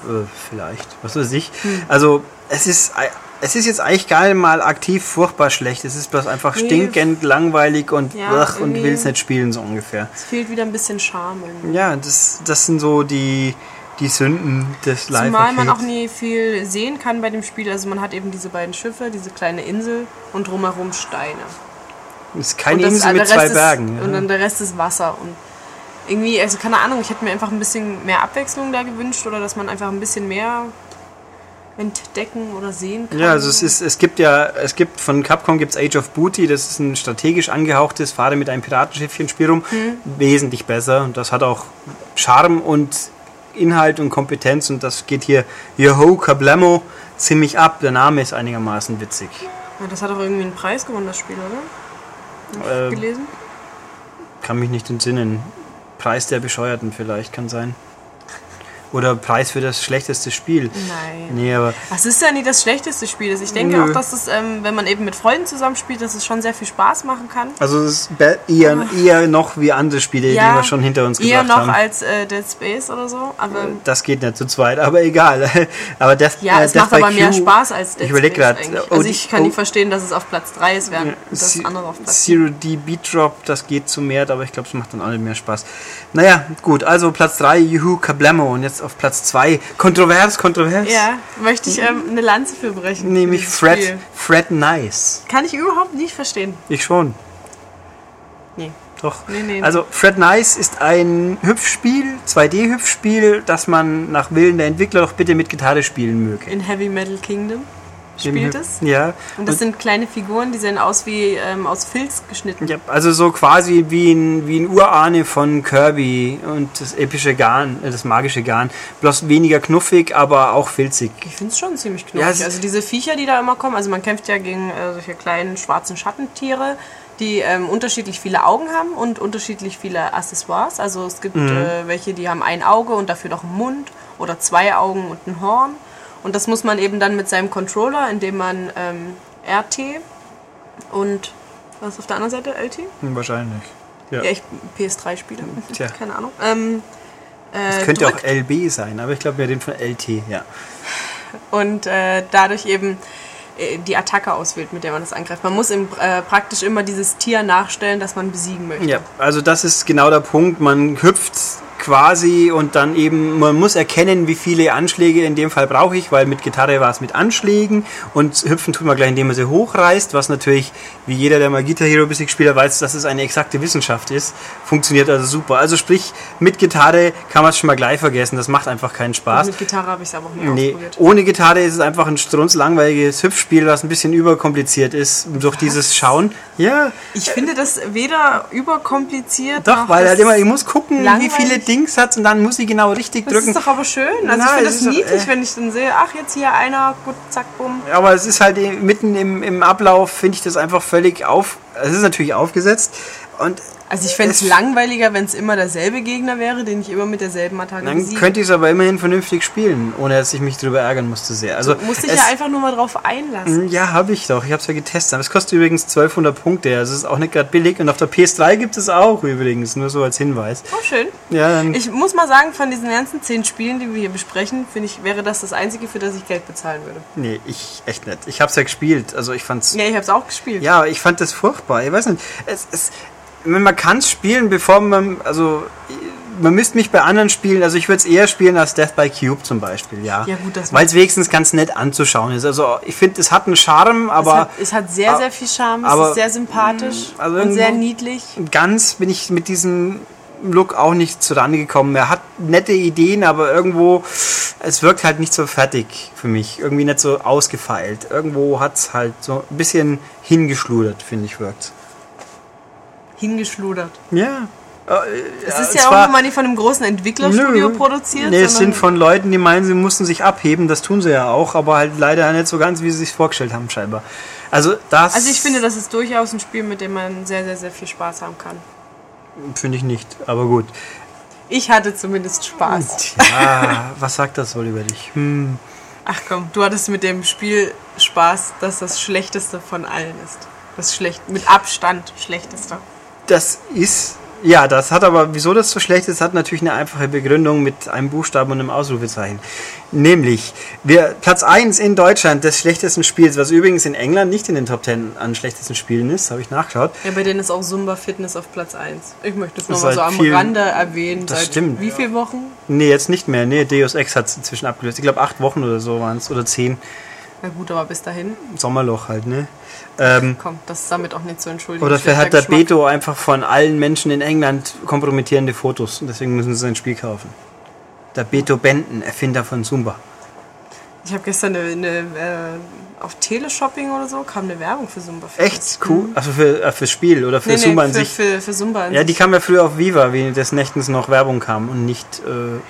äh, vielleicht, was weiß ich. Hm. Also es ist, ei- es ist jetzt eigentlich gar nicht mal aktiv furchtbar schlecht. Es ist bloß einfach stinkend, langweilig und, Ja, ach, und will es nicht spielen, so ungefähr. Es fehlt wieder ein bisschen Charme. irgendwie. Ja, das, das sind so die, die Sünden des live Zumal man auch nie viel sehen kann bei dem Spiel. Also man hat eben diese beiden Schiffe, diese kleine Insel und drumherum Steine. Es ist keine das- Insel mit zwei Rest Bergen. Ist, Und ja. dann der Rest ist Wasser. Und irgendwie, also keine Ahnung, ich hätte mir einfach ein bisschen mehr Abwechslung da gewünscht oder dass man einfach ein bisschen mehr entdecken oder sehen kann. Ja, also es ist, es gibt ja, es gibt von Capcom gibt's Age of Booty, das ist ein strategisch angehauchtes, fahre mit einem Piratenschiffchen Spiel rum, Hm. wesentlich besser und das hat auch Charme und Inhalt und Kompetenz und das geht hier Yoho Kablamo ziemlich ab. Der Name ist einigermaßen witzig. Ja, das hat auch irgendwie einen Preis gewonnen, das Spiel, oder? Hab ich Äh, gelesen? kann mich nicht entsinnen. Preis der Bescheuerten vielleicht kann sein. Oder Preis für das schlechteste Spiel. Nein. Nee, aber Das ist ja nie das schlechteste Spiel. Also Ich denke Nö. auch, dass es, ähm, wenn man eben mit Freunden zusammenspielt, dass es schon sehr viel Spaß machen kann. also es ist eher, eher noch wie andere Spiele, die wir schon hinter uns eher gebracht noch haben. als äh, Dead Space oder so. Aber Das geht nicht zu zweit, aber egal. Aber Death, ja, äh, es Death macht aber mehr Q- Spaß als Dead Ich überleg Space grad, eigentlich. oh, Also die- ich kann oh. nicht verstehen, dass es auf Platz 3 ist, während das andere auf Platz Zero D Beat Drop, das geht zu mehr, aber ich glaube, es macht dann auch nicht mehr Spaß. Naja, gut, also Platz 3, Juhu Kablamo und jetzt auf Platz 2, kontrovers, kontrovers, Ja, möchte ich ähm, eine Lanze für brechen. nämlich Fred, Spiel. Fred Nice. Kann ich überhaupt nicht verstehen. Ich schon. Nee. Doch. Nee, nee. Also Fred Nice ist ein Hüpfspiel, 2D-Hüpfspiel, das man nach Willen der Entwickler doch bitte mit Gitarre spielen möge. In Heavy Metal Kingdom spielt es. Ja. Und das sind kleine Figuren, die sehen aus wie ähm, aus Filz geschnitten. Ja, also so quasi wie ein, wie ein Urahne von Kirby und das epische Garn, äh, das magische Garn. Bloß weniger knuffig, aber auch filzig. Ich finde es schon ziemlich knuffig. Ja, also diese Viecher, die da immer kommen, also man kämpft ja gegen äh, solche kleinen schwarzen Schattentiere, die ähm, unterschiedlich viele Augen haben und unterschiedlich viele Accessoires. Also es gibt Mhm. äh, welche, die haben ein Auge und dafür noch einen Mund oder zwei Augen und ein Horn. Und das muss man eben dann mit seinem Controller, indem man ähm, RT und was auf der anderen Seite LT? Wahrscheinlich. Ja. Ja, ich PS3 spiele. Tja. Keine Ahnung. Ähm, äh, könnte drückt. auch LB sein, aber ich glaube, wir reden von LT, ja. und äh, dadurch eben äh, die Attacke auswählt, mit der man das angreift. Man muss im, äh, praktisch immer dieses Tier nachstellen, das man besiegen möchte. Ja, also das ist genau der Punkt. Man hüpft quasi und dann eben, man muss erkennen, wie viele Anschläge in dem Fall brauche ich, weil mit Gitarre war es mit Anschlägen und hüpfen tut man gleich, indem man sie hochreißt, was natürlich, wie jeder, der mal Guitar Hero bis gespielt hat, weiß, dass es eine exakte Wissenschaft ist. Funktioniert also super. Also sprich, mit Gitarre kann man es schon mal gleich vergessen, das macht einfach keinen Spaß. Mit Gitarre habe ich es aber auch nie Nee, ausprobiert. ohne Gitarre ist es einfach ein strunzlangweiliges Hüpfspiel, was ein bisschen überkompliziert ist durch dieses Schauen. Ja, Ich finde das weder überkompliziert doch, weil halt immer, ich muss gucken, wie viele Dings hat und dann muss ich genau richtig Das drücken. ist doch aber schön. Also Nein, ich finde es das ist doch, niedlich, äh, wenn ich dann sehe, ach, jetzt hier einer, gut, zack, bumm. Aber es ist halt mitten im, im Ablauf, finde ich das einfach völlig auf. Es ist natürlich aufgesetzt und Also ich fände es Es- langweiliger, wenn es immer derselbe Gegner wäre, den ich immer mit derselben Attacke dann besiege. könnte ich es aber immerhin vernünftig spielen, ohne dass ich mich darüber ärgern musste sehr. Also Musste ich es- ja einfach nur mal drauf einlassen. Ja, habe ich doch. Ich habe es ja getestet. Aber es kostet übrigens 1200 Punkte. Also es ist auch nicht gerade billig. Und auf der PS3 gibt es auch übrigens. Nur so als Hinweis. Oh, schön. Ja, Ich muss mal sagen, von diesen ganzen zehn Spielen, die wir hier besprechen, finde ich, wäre das das einzige, für das ich Geld bezahlen würde. Nee, ich echt nicht. Ich hab's ja gespielt. Also ich fand's. Ja, ich habe es auch gespielt. Ja, ich fand das furchtbar. Ich weiß nicht. Es, es, man kann es spielen, bevor man. Also man müsste mich bei anderen Spielen, also ich würde es eher spielen als Death by Cube zum Beispiel, ja. Ja, gut, das Weil es wenigstens ganz nett anzuschauen ist. Also ich finde, es hat einen Charme, Es aber hat, es hat sehr, sehr viel Charme, es aber- ist sehr sympathisch also und sehr niedlich. ganz bin ich mit diesem Look auch nicht zurande gekommen. Er hat nette Ideen, aber irgendwo, es wirkt halt nicht so fertig für mich. Irgendwie nicht so ausgefeilt. Irgendwo hat es halt so ein bisschen hingeschludert, finde ich, wirkt Hingeschludert. Ja. Es ist ja auch immer nicht von einem großen Entwicklerstudio produziert. Nee, es sind von Leuten, die meinen, sie mussten sich abheben. Das tun sie ja auch, aber halt leider nicht so ganz, wie sie sich vorgestellt haben, scheinbar. Also das Also ich finde, das ist durchaus ein Spiel, mit dem man sehr, sehr, sehr viel Spaß haben kann. finde ich nicht, aber gut. Ich hatte zumindest Spaß. Tja, was sagt das wohl über dich? Hm. Ach komm, du hattest mit dem Spiel Spaß, das das schlechteste von allen ist. Das schlecht, mit Abstand schlechteste. Das ist. Ja, das hat aber, wieso das so schlecht ist, hat natürlich eine einfache Begründung mit einem Buchstaben und einem Ausrufezeichen. Nämlich, wir, Platz 1 in Deutschland des schlechtesten Spiels, was übrigens in England nicht in den Top 10 an schlechtesten Spielen ist, habe ich nachgeschaut. Ja, bei denen ist auch Zumba Fitness auf Platz 1. Ich möchte es nochmal so am vielen- Rande erwähnen. Das Seit stimmt. wie viele Wochen? Nee, jetzt nicht mehr. Nee, Deus Ex hat es inzwischen abgelöst. Ich glaube, acht Wochen oder so waren es. Oder zehn. Na gut, aber bis dahin. Sommerloch halt, ne? Ähm, Kommt, das ist damit auch nicht zu entschuldigen. oder vielleicht hat der Geschmack. Beto einfach von allen Menschen in England kompromittierende Fotos. Und deswegen müssen sie sein Spiel kaufen. Der Beto Benton, Erfinder von Zumba. Ich habe gestern eine, eine äh, auf Teleshopping oder so kam eine Werbung für Zumba Fitness. Echt cool. Also für, äh, fürs Spiel oder für Nee, nee, Zumba an für, sich. für, für Zumba an Ja, die kam ja früher auf Viva, wie des Nächtens noch Werbung kam und nicht. Äh,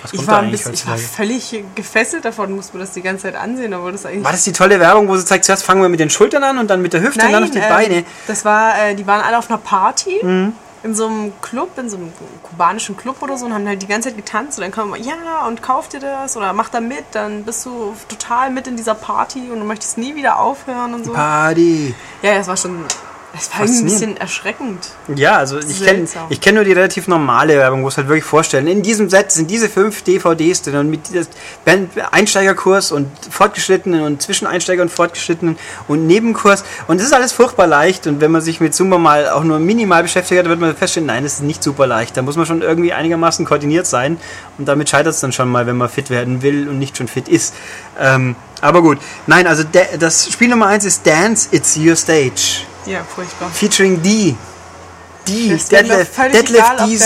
was kommt Ich da war, ein eigentlich bisschen, ich war völlig gefesselt davon, musste mir das die ganze Zeit ansehen, obwohl das eigentlich War das die tolle Werbung, wo sie zeigt, zuerst fangen wir mit den Schultern an und dann mit der Hüfte und dann noch die ähm, Beine? Das war, äh, die waren alle auf einer Party Mhm. In so einem Club, in so einem kubanischen Club oder so und haben halt die ganze Zeit getanzt und dann kommen wir, ja, und kauf dir das oder mach da mit, dann bist du total mit in dieser Party und du möchtest nie wieder aufhören und so. Party. Ja, das war schon, das war irgendwie ein bisschen erschreckend. Ja, also ich kenne kenn nur die relativ normale Werbung, wo es halt wirklich vorstellen. In diesem Set sind diese fünf DVDs drin und mit diesem Band- Einsteigerkurs und Fortgeschrittenen und Zwischeneinsteiger und Fortgeschrittenen und Nebenkurs. Und das ist alles furchtbar leicht. Und wenn man sich mit Zumba mal auch nur minimal beschäftigt hat, wird man feststellen, nein, das ist nicht super leicht. Da muss man schon irgendwie einigermaßen koordiniert sein. Und damit scheitert es dann schon mal, wenn man fit werden will und nicht schon fit ist. Ähm, aber gut. Nein, also das Spiel Nummer eins ist Dance, It's Your Stage Ja, furchtbar. featuring die. Die, Das Detlef egal, die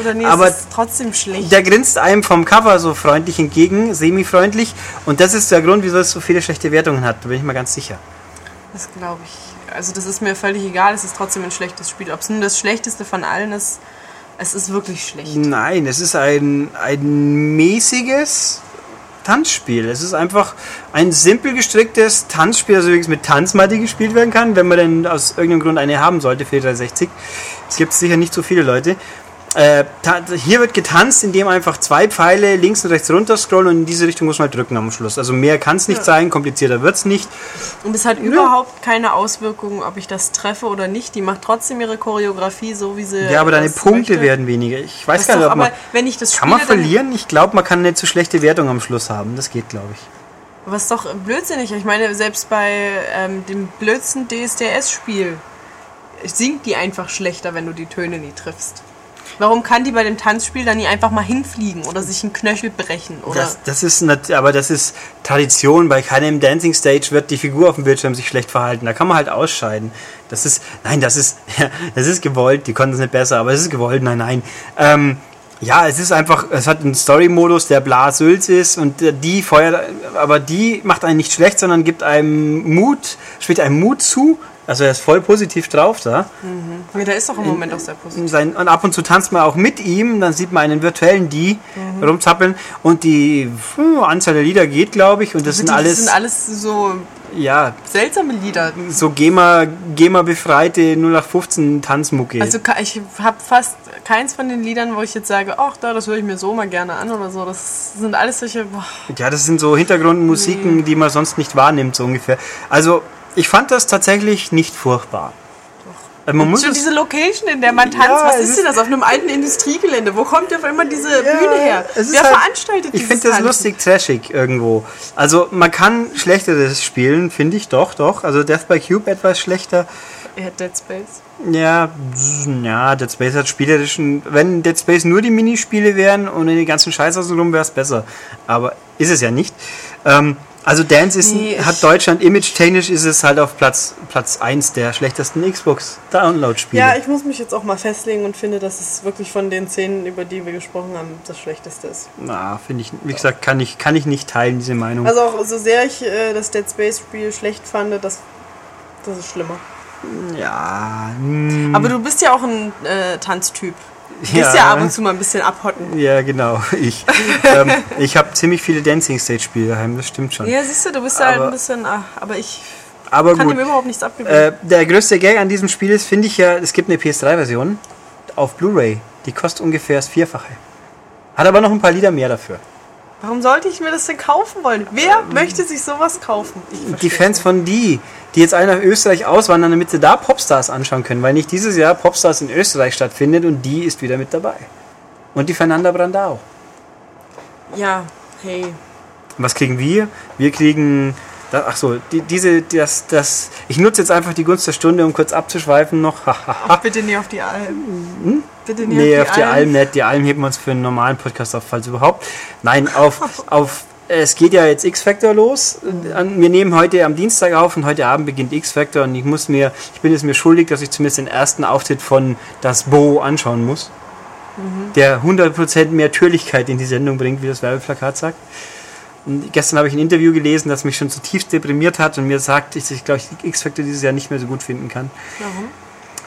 oder nicht, Aber trotzdem schlecht. der grinst einem vom Cover so freundlich entgegen, semi-freundlich. Und das ist der Grund, wieso es so viele schlechte Wertungen hat. Da bin ich mir ganz sicher. Das glaube ich. Also das ist mir völlig egal, es ist trotzdem ein schlechtes Spiel. Ob es nun das schlechteste von allen ist, es ist wirklich schlecht. Nein, es ist ein, ein mäßiges Tanzspiel. Es ist einfach ein simpel gestricktes Tanzspiel, das übrigens mit Tanzmatte gespielt werden kann, wenn man denn aus irgendeinem Grund eine haben sollte für die 360. Es gibt sicher nicht so viele Leute. Äh, hier wird getanzt, indem einfach zwei Pfeile links und rechts runter scrollen und in diese Richtung muss man halt drücken am Schluss. Also mehr kann es nicht Ja. sein, komplizierter wird es nicht. Und es hat überhaupt keine Auswirkungen, ob ich das treffe oder nicht. Die macht trotzdem ihre Choreografie so, wie sie. Ja, aber deine Punkte möchte. werden weniger. Ich weiß Das gar nicht, doch, ob man... wenn ich das Kann man verlieren? Ich glaube, man kann eine zu schlechte Wertung am Schluss haben. Das geht, glaube ich. Was ist doch blödsinnig. Ich meine, selbst bei ähm, dem blödsten DSDS-Spiel singt die einfach schlechter, wenn du die Töne nie triffst. Warum kann die bei dem Tanzspiel dann nie einfach mal hinfliegen oder sich einen Knöchel brechen? Oder Das, das ist nat- aber das ist Tradition. Bei keinem Dancing Stage wird die Figur auf dem Bildschirm sich schlecht verhalten. Da kann man halt ausscheiden. Das ist, nein, das ist, das ist gewollt. Die konnten es nicht besser, aber es ist gewollt. Nein, nein. Ähm, ja, es ist einfach, es hat einen Story-Modus, der bla Sülz ist und die feuert, aber die macht einen nicht schlecht, sondern gibt einem Mut, spielt einem Mut zu. Also er ist voll positiv drauf da. Ja, der ist doch im Moment auch sehr positiv. Sein, und ab und zu tanzt man auch mit ihm, dann sieht man einen virtuellen Die rumzappeln und die puh, Anzahl der Lieder geht, glaube ich, und das sind Also die alles, sind alles so ja, seltsame Lieder. so GEMA, GEMA befreite 0815 Tanzmucke. Also ich habe fast keins von den Liedern, wo ich jetzt sage, ach da, das höre ich mir so mal gerne an oder so. Das sind alles solche. Boah. ja, das sind so Hintergrundmusiken, die man sonst nicht wahrnimmt, so ungefähr. Also, ich fand das tatsächlich nicht furchtbar. Doch. Man muss Schon es, diese Location, in der man tanzt, Ja, was ist denn das? Auf einem alten Industriegelände. Wo kommt auf einmal diese Ja, Bühne her? Wer halt- veranstaltet Ich finde das lustig trashig irgendwo. Also man kann schlechteres spielen, finde ich doch, doch. Also Death by Cube etwas schlechter. Ja, Dead Space. Ja, ja, Dead Space hat spielerischen. Wenn Dead Space nur die Minispiele wären und in den ganzen Scheiß außenrum wäre es besser. Aber ist es ja nicht. Ähm, also Dance ist, Nee, hat Deutschland image-technisch ist es halt auf Platz, Platz 1 der schlechtesten Xbox-Download-Spiele. Ja, ich muss mich jetzt auch mal festlegen und finde, dass es wirklich von den Szenen, über die wir gesprochen haben, das Schlechteste ist. Na, finde ich, wie gesagt, kann ich, kann ich nicht teilen, diese Meinung. Also auch so sehr ich äh, das Dead Space Spiel schlecht fand, das, das ist schlimmer. ja, hm, Aber du bist ja auch ein äh, Tanztyp. Du Ja. gehst ja ab und zu mal ein bisschen abhotten. ja, genau. Ich, ähm, ich habe ziemlich viele Dancing-Stage-Spiele daheim, das stimmt schon. Ja, siehst du, du bist ja halt ein bisschen. Ah, aber ich Aber kann gut. dem überhaupt nichts abgewinnen. Äh, der größte Gag an diesem Spiel ist, finde ich ja, es gibt eine PS3-Version auf Blu-ray. Die kostet ungefähr das Vierfache. Hat aber noch ein paar Lieder mehr dafür. Warum sollte ich mir das denn kaufen wollen? Wer möchte sich sowas kaufen? Die Fans von die, die jetzt alle nach Österreich auswandern, damit sie da Popstars anschauen können, weil nicht dieses Jahr Popstars in Österreich stattfindet und die ist wieder mit dabei. Und die Fernanda Brandau. Ja, hey. Was kriegen wir? Wir kriegen. Da- Ach so, die, diese, das, das. Ich nutze jetzt einfach die Gunst der Stunde, um kurz abzuschweifen noch. Ach, bitte nie auf die Alm. Bitte nie Nee, auf die Alm nicht. Die Alm heben wir uns für einen normalen Podcast auf, falls überhaupt. Nein, auf, auf es geht ja jetzt X-Factor los. Wir nehmen heute am Dienstag auf und heute Abend beginnt X-Factor und ich muss mir, ich bin es mir schuldig, dass ich zumindest den ersten Auftritt von Das Bo anschauen muss. Der 100% mehr Türlichkeit in die Sendung bringt, wie das Werbeplakat sagt. Und gestern habe ich ein Interview gelesen, das mich schon zutiefst deprimiert hat und mir sagt, ich, ich glaube, ich X-Factor dieses Jahr nicht mehr so gut finden kann Warum?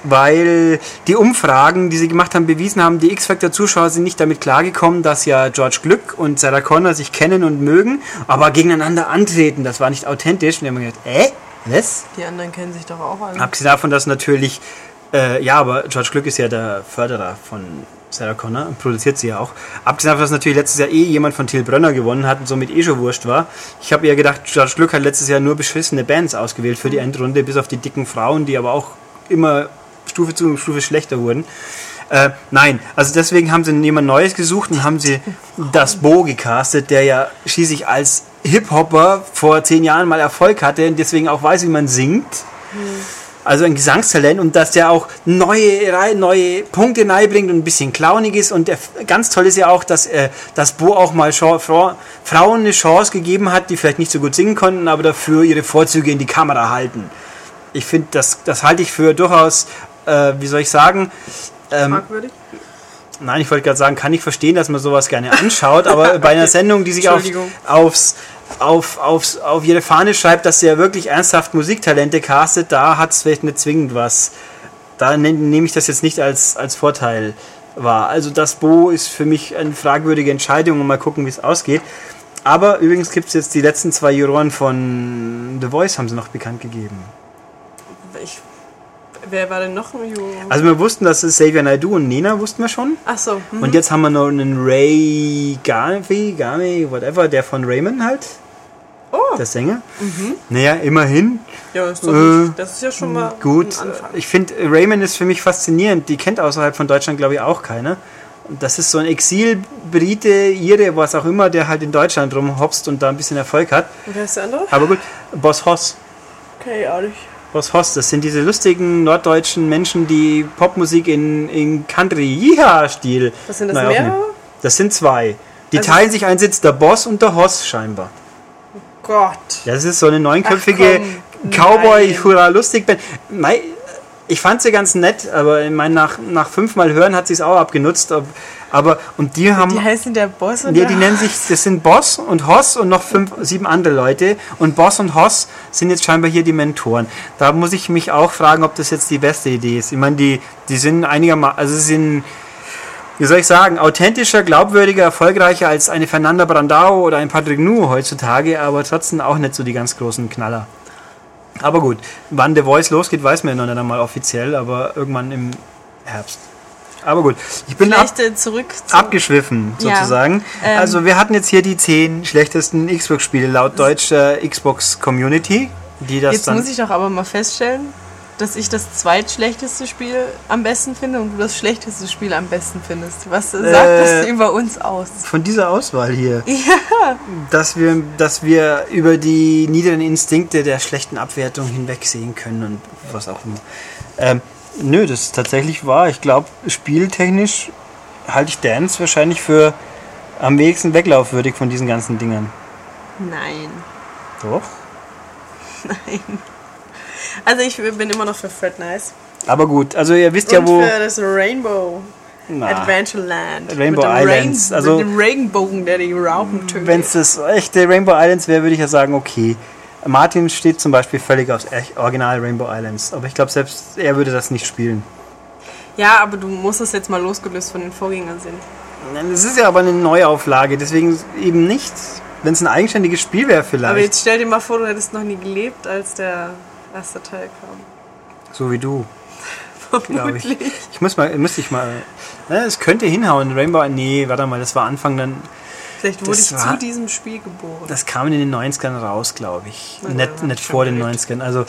weil die Umfragen, die sie gemacht haben, bewiesen haben, die X-Factor-Zuschauer sind nicht damit klargekommen, dass ja George Glück und Sarah Connor sich kennen und mögen, aber gegeneinander antreten. Das war nicht authentisch. Und die haben gedacht, äh, was? Die anderen kennen sich doch auch alle. Abgesehen davon, dass natürlich, äh, ja, aber George Glück ist ja der Förderer von Sarah Connor produziert sie ja auch. Abgesehen davon, dass natürlich letztes Jahr eh jemand von Till Brönner gewonnen hat und somit eh schon wurscht war. Ich habe eher gedacht, George Glück hat letztes Jahr nur beschissene Bands ausgewählt für die Endrunde, bis auf die dicken Frauen, die aber auch immer Stufe zu Stufe schlechter wurden. Äh, nein, also deswegen haben sie jemand Neues gesucht und haben sie das Bo gecastet, der ja schließlich als Hip-Hopper vor zehn Jahren mal Erfolg hatte und deswegen auch weiß, wie man singt. Also ein Gesangstalent und dass der auch neue, neue Punkte bringt und ein bisschen clownig ist. Und der, ganz toll ist ja auch, dass, äh, dass Bo auch mal Scha- Fra Frauen eine Chance gegeben hat, die vielleicht nicht so gut singen konnten, aber dafür ihre Vorzüge in die Kamera halten. Ich finde, das, das halte ich für durchaus, äh, wie soll ich sagen, ähm, Fragwürdig. Nein, ich wollte gerade sagen, kann ich verstehen, dass man sowas gerne anschaut, aber bei einer Sendung, die sich auf, aufs, auf, aufs, auf ihre Fahne schreibt, dass sie ja wirklich ernsthaft Musiktalente castet, da hat es vielleicht nicht zwingend was. Da ne- nehme ich das jetzt nicht als, als Vorteil wahr. Also das Bo ist für mich eine fragwürdige Entscheidung und mal gucken, wie es ausgeht. Aber übrigens gibt es jetzt die letzten zwei Juroren von The Voice, haben sie noch bekannt gegeben. Wer war denn noch ein Ju? Also wir wussten, dass es Xavier Naidoo und Nena wussten wir schon. Ach so. Hm. Und jetzt haben wir noch einen Ray Garvey, Garvey, whatever, der von Raymond halt, oh, der Sänger. Naja, immerhin. ja, ist doch äh, nicht, das ist ja schon mal Gut, ein Anfang. ich finde, Raymond ist für mich faszinierend. Die kennt außerhalb von Deutschland, glaube ich, auch keiner. Und das ist so ein Exil-Brite, Ire, was auch immer, der halt in Deutschland rumhopst und da ein bisschen Erfolg hat. Und wer ist der andere? Aber gut, Boss Hoss. Okay, ehrlich. Boss Hoss, das sind diese lustigen norddeutschen Menschen, die Popmusik in, in Country-Jiha-Stil Was sind das, neu mehrere? Das sind zwei. Die Also- teilen sich einen Sitz, der Boss und der Hoss scheinbar. Gott. Das ist so eine neunköpfige Ach komm, cowboy nein. Ich fand sie ganz nett, aber ich meine, nach, nach fünfmal Hören hat sie es auch abgenutzt. Aber, und die haben. Die heißen der Boss und Ja, die nennen sich, das sind Boss und Hoss und noch fünf, sieben andere Leute. Und Boss und Hoss sind jetzt scheinbar hier die Mentoren. Da muss ich mich auch fragen, ob das jetzt die beste Idee ist. Ich meine, die, die sind einigermaßen, also sie sind, wie soll ich sagen, authentischer, glaubwürdiger, erfolgreicher als eine Fernanda Brandao oder ein Patrick Nu heutzutage, aber trotzdem auch nicht so die ganz großen Knaller. Aber gut, wann The Voice losgeht, weiß man ja noch nicht einmal offiziell, aber irgendwann im Herbst. Aber gut, ich bin ab, äh, zurück zu abgeschwiffen Ja, sozusagen. ähm, also wir hatten jetzt hier die zehn schlechtesten Xbox-Spiele laut deutscher Xbox Community, die das Jetzt muss ich doch aber mal feststellen, dass ich das zweitschlechteste Spiel am besten finde und du das schlechteste Spiel am besten findest. Was sagt das über uns aus? Von dieser Auswahl hier. Ja. Dass wir, dass wir über die niederen Instinkte der schlechten Abwertung hinwegsehen können und was auch immer. Ähm, nö, das ist tatsächlich wahr. Ich glaube, spieltechnisch halte ich Dance wahrscheinlich für am wenigsten weglaufwürdig von diesen ganzen Dingern. Nein. Doch? Nein. Also ich bin immer noch für Fred Nice. Aber gut, also ihr wisst Und ja wo. für das Rainbow Na, Adventureland. Rainbow Islands, Rain also- mit dem Regenbogen, der die Raupen tötet. Wenn es das echte Rainbow Islands wäre, würde ich ja sagen, okay. Martin steht zum Beispiel völlig aufs echt- Original Rainbow Islands. Aber ich glaube, selbst er würde das nicht spielen. Ja, aber du musst es jetzt mal losgelöst von den Vorgängern sehen. Das ist ja aber eine Neuauflage, deswegen eben nicht. Wenn es ein eigenständiges Spiel wäre, Aber vielleicht. jetzt stell dir mal vor, du hättest noch nie gelebt, als der erste Teil kam. So wie du, glaube ich. Vermutlich. Ich muss mal, müsste ich mal. Ne, es könnte hinhauen. Rainbow, nee, warte mal, das war Anfang dann. Vielleicht wurde ich war- zu diesem Spiel geboren. Das kam in den 90ern raus, glaube ich. Na, nicht nicht vor den gelebt. 90ern. Also,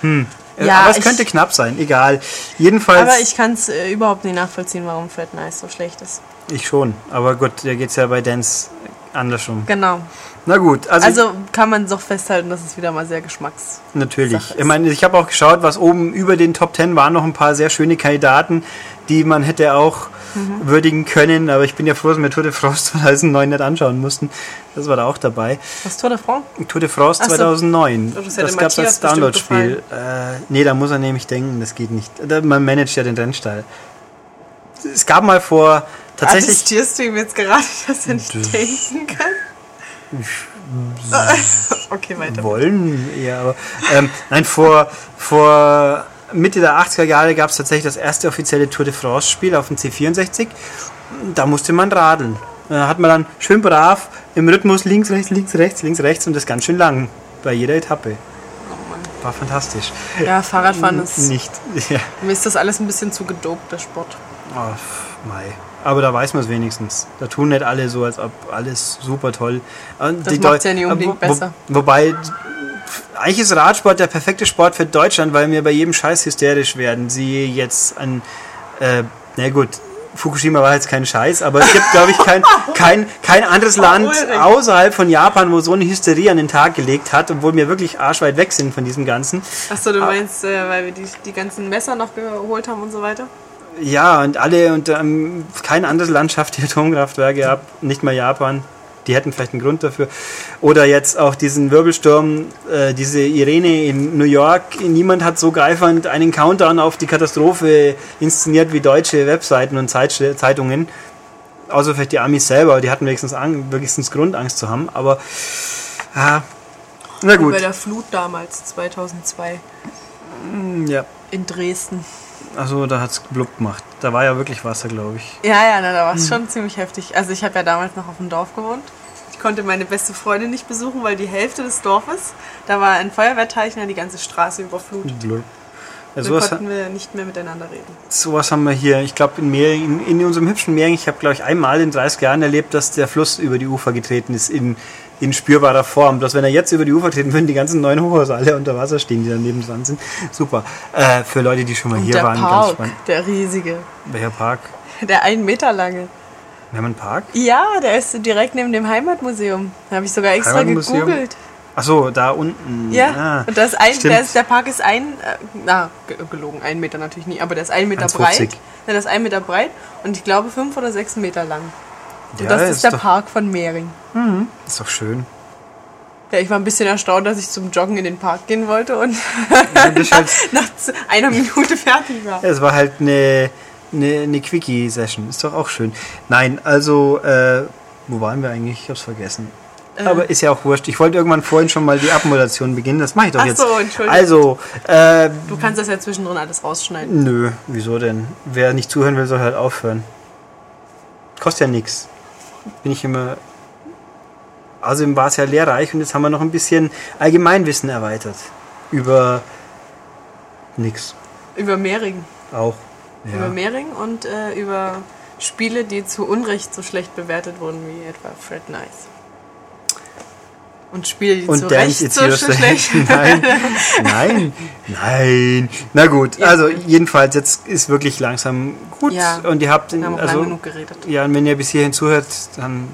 hm. Ja, aber es ich- könnte knapp sein, egal. Jedenfalls. Aber ich kann es äh, überhaupt nicht nachvollziehen, warum Fred Nice so schlecht ist. Ich schon. Aber gut, da geht es ja bei Dance andersrum. Genau. Na gut, also, Also kann man doch festhalten, dass es wieder mal sehr geschmacks. natürlich. Ich meine, ich habe auch geschaut, was oben über den Top 10 waren noch ein paar sehr schöne Kandidaten, die man hätte auch Mhm. würdigen können. Aber ich bin ja froh, dass wir Tour de France 2009 nicht anschauen mussten. Das war da auch dabei. Was Tour de France? Tour de France Ach so. 2009. Oh, das das gab es Matthias als bestimmt Download-Spiel. Äh, nee, da muss er nämlich denken, das geht nicht. Man managt ja den Rennstall. Es gab mal vor tatsächlich. Attestierst du ihm jetzt gerade, dass er nicht denken kann? okay, weiter. wollen eher, aber ähm, nein, vor, vor Mitte der 80er Jahre gab es tatsächlich das erste offizielle Tour de France Spiel auf dem C64. Da musste man radeln. Da hat man dann schön brav im Rhythmus links, rechts, links, rechts, links, rechts und das ganz schön lang bei jeder Etappe. War fantastisch. Ja, Fahrradfahren ist. Nicht. Ja. Mir ist das alles ein bisschen zu gedopt, der Sport. Oh, pff, mei. Aber da weiß man es wenigstens. Da tun nicht alle so, als ob alles super toll. Und Das die macht's Deu- ja nicht unbedingt wo, besser. Wo, wobei, eigentlich ist Radsport der perfekte Sport für Deutschland, weil wir bei jedem Scheiß hysterisch werden. Sie jetzt an, äh, na gut, Fukushima war jetzt kein Scheiß, aber es gibt, glaube ich, kein, kein, kein anderes Land außerhalb von Japan, wo so eine Hysterie an den Tag gelegt hat, obwohl wir wirklich arschweit weg sind von diesem Ganzen. Achso, du meinst, äh, weil wir die, die ganzen Messer noch geholt haben und so weiter? Ja, und alle und ähm, kein anderes Land schafft die Atomkraftwerke ab, nicht mal Japan. Die hätten vielleicht einen Grund dafür. Oder jetzt auch diesen Wirbelsturm, äh, diese Irene in New York. Niemand hat so geifernd einen Countdown auf die Katastrophe inszeniert wie deutsche Webseiten und Zeit Zeitungen. Außer vielleicht die Amis selber, die hatten wenigstens, Ang wenigstens Grund, Angst zu haben. Aber, ja, na Wie gut. bei der Flut damals, 2002, Ja, in Dresden. Also da hat es blub gemacht. Da war ja wirklich Wasser, glaube ich. Ja, ja, na, da war es schon ziemlich heftig. Also ich habe ja damals noch auf dem Dorf gewohnt. Ich konnte meine beste Freundin nicht besuchen, weil die Hälfte des Dorfes, da war ein Feuerwehrteich und die ganze Straße überflutet. Blub. Ja, Da sowas, konnten wir nicht mehr miteinander reden. Sowas haben wir hier, ich glaube, in, in, in unserem hübschen Mehring, ich habe, glaube ich, einmal in 30 Jahren erlebt, dass der Fluss über die Ufer getreten ist in, in spürbarer Form. Dass wenn er jetzt über die Ufer treten würden, die ganzen neuen Hochhäuser alle unter Wasser stehen, die daneben dran sind. Super. Äh, für Leute, die schon mal Und hier der waren, ganz Park, spannend. der riesige, Welcher Park? der einen Meter lange. Wir haben einen Park? Ja, der ist direkt neben dem Heimatmuseum. Da habe ich sogar extra gegoogelt. Achso, da unten. Ja, Ah, und das ein, der, ist, der Park ist ein, äh, na, ge- gelogen, ein Meter natürlich nie, aber der ist ein Meter 1,50. breit. Ja, der ist ein Meter breit und ich glaube fünf oder sechs Meter lang. Und Ja, das ist, ist der doch- Park von Mehring. Ist doch schön. Ja, ich war ein bisschen erstaunt, dass ich zum Joggen in den Park gehen wollte und ist halt, nach einer Minute fertig war. es war halt eine, eine, eine Quickie-Session. Ist doch auch schön. Nein, also, äh, wo waren wir eigentlich? Ich hab's vergessen. Äh. Aber ist ja auch wurscht. Ich wollte irgendwann vorhin schon mal die Abmoderation beginnen. Das mache ich doch Ach jetzt. so, Entschuldigung. Also, äh, Du kannst das ja zwischendrin alles rausschneiden. nö, wieso denn? Wer nicht zuhören will, soll halt aufhören. Kostet ja nichts. Bin ich immer. Außerdem war es ja lehrreich und jetzt haben wir noch ein bisschen Allgemeinwissen erweitert. Über nix. Über Mehring. Auch. Über Mehring und äh, über Spiele, die zu Unrecht so schlecht bewertet wurden wie etwa Fred Nice. Und spiele die und zu Dance It's so schlecht. Nein, nein, nein. Na gut, Ja. also jedenfalls jetzt ist wirklich langsam gut Ja. und ihr habt Wir haben auch also lang genug geredet. ja, und wenn ihr bis hierhin zuhört, dann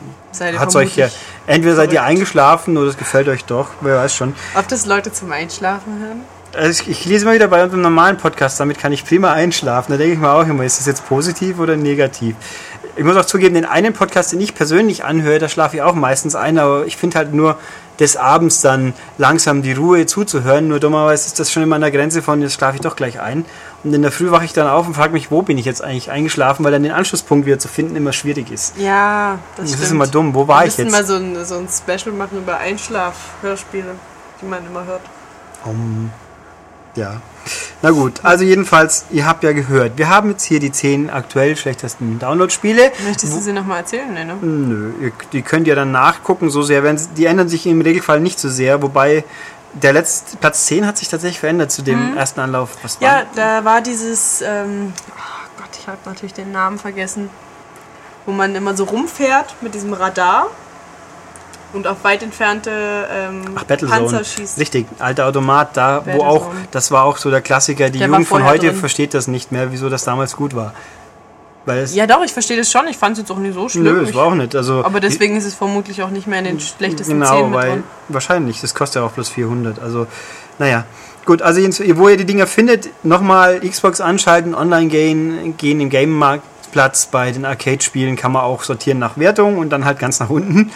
hat's euch ja entweder seid ihr verrückt. eingeschlafen oder es gefällt euch doch, wer weiß schon. Ob das Leute zum Einschlafen hören? Also ich, ich lese mal wieder bei unserem normalen Podcast, damit kann ich prima einschlafen. Da denke ich mir auch immer, ist das jetzt positiv oder negativ? Ich muss auch zugeben, den einen Podcast, den ich persönlich anhöre, da schlafe ich auch meistens ein, aber ich finde halt nur des Abends dann langsam die Ruhe zuzuhören. Nur dummerweise ist das schon immer an der Grenze von, jetzt schlafe ich doch gleich ein. Und in der Früh wache ich dann auf und frage mich, wo bin ich jetzt eigentlich eingeschlafen, weil dann den Anschlusspunkt wieder zu finden immer schwierig ist. Ja, das, Das stimmt. ist immer dumm. Wo war Wir ich müssen jetzt? mal so ein, so ein Special machen über Einschlaf-Hörspiele, die man immer hört. Um, ja. Na gut, also jedenfalls, ihr habt ja gehört, wir haben jetzt hier die 10 aktuell schlechtesten Download-Spiele. Möchtest du sie nochmal erzählen? Nee, ne? Nö, ihr, die könnt ihr dann nachgucken, so sehr sie, die ändern sich im Regelfall nicht so sehr, wobei der letzte Platz 10 hat sich tatsächlich verändert zu dem ersten Anlauf. Was war? Ja, da war dieses, ähm, oh Gott, ich habe natürlich den Namen vergessen, wo man immer so rumfährt mit diesem Radar und auf weit entfernte ähm, Ach. Panzer schießt. Richtig, alter Automat, da wo auch, das war auch so der Klassiker. Die Der Jugend von heute drin. versteht das nicht mehr, wieso das damals gut war. Weil Ja, doch, ich verstehe das schon. Ich fand es jetzt auch nicht so schlimm. nö, es war auch nicht. Also, aber deswegen ist es vermutlich auch nicht mehr in den schlechtesten Genau, 10 mit weil wahrscheinlich, das kostet ja auch plus 400. Also, naja. Gut, also wo ihr die Dinger findet, nochmal Xbox anschalten, online gehen, gehen im Game-Marktplatz. Bei den Arcade-Spielen kann man auch sortieren nach Wertung und dann halt ganz nach unten.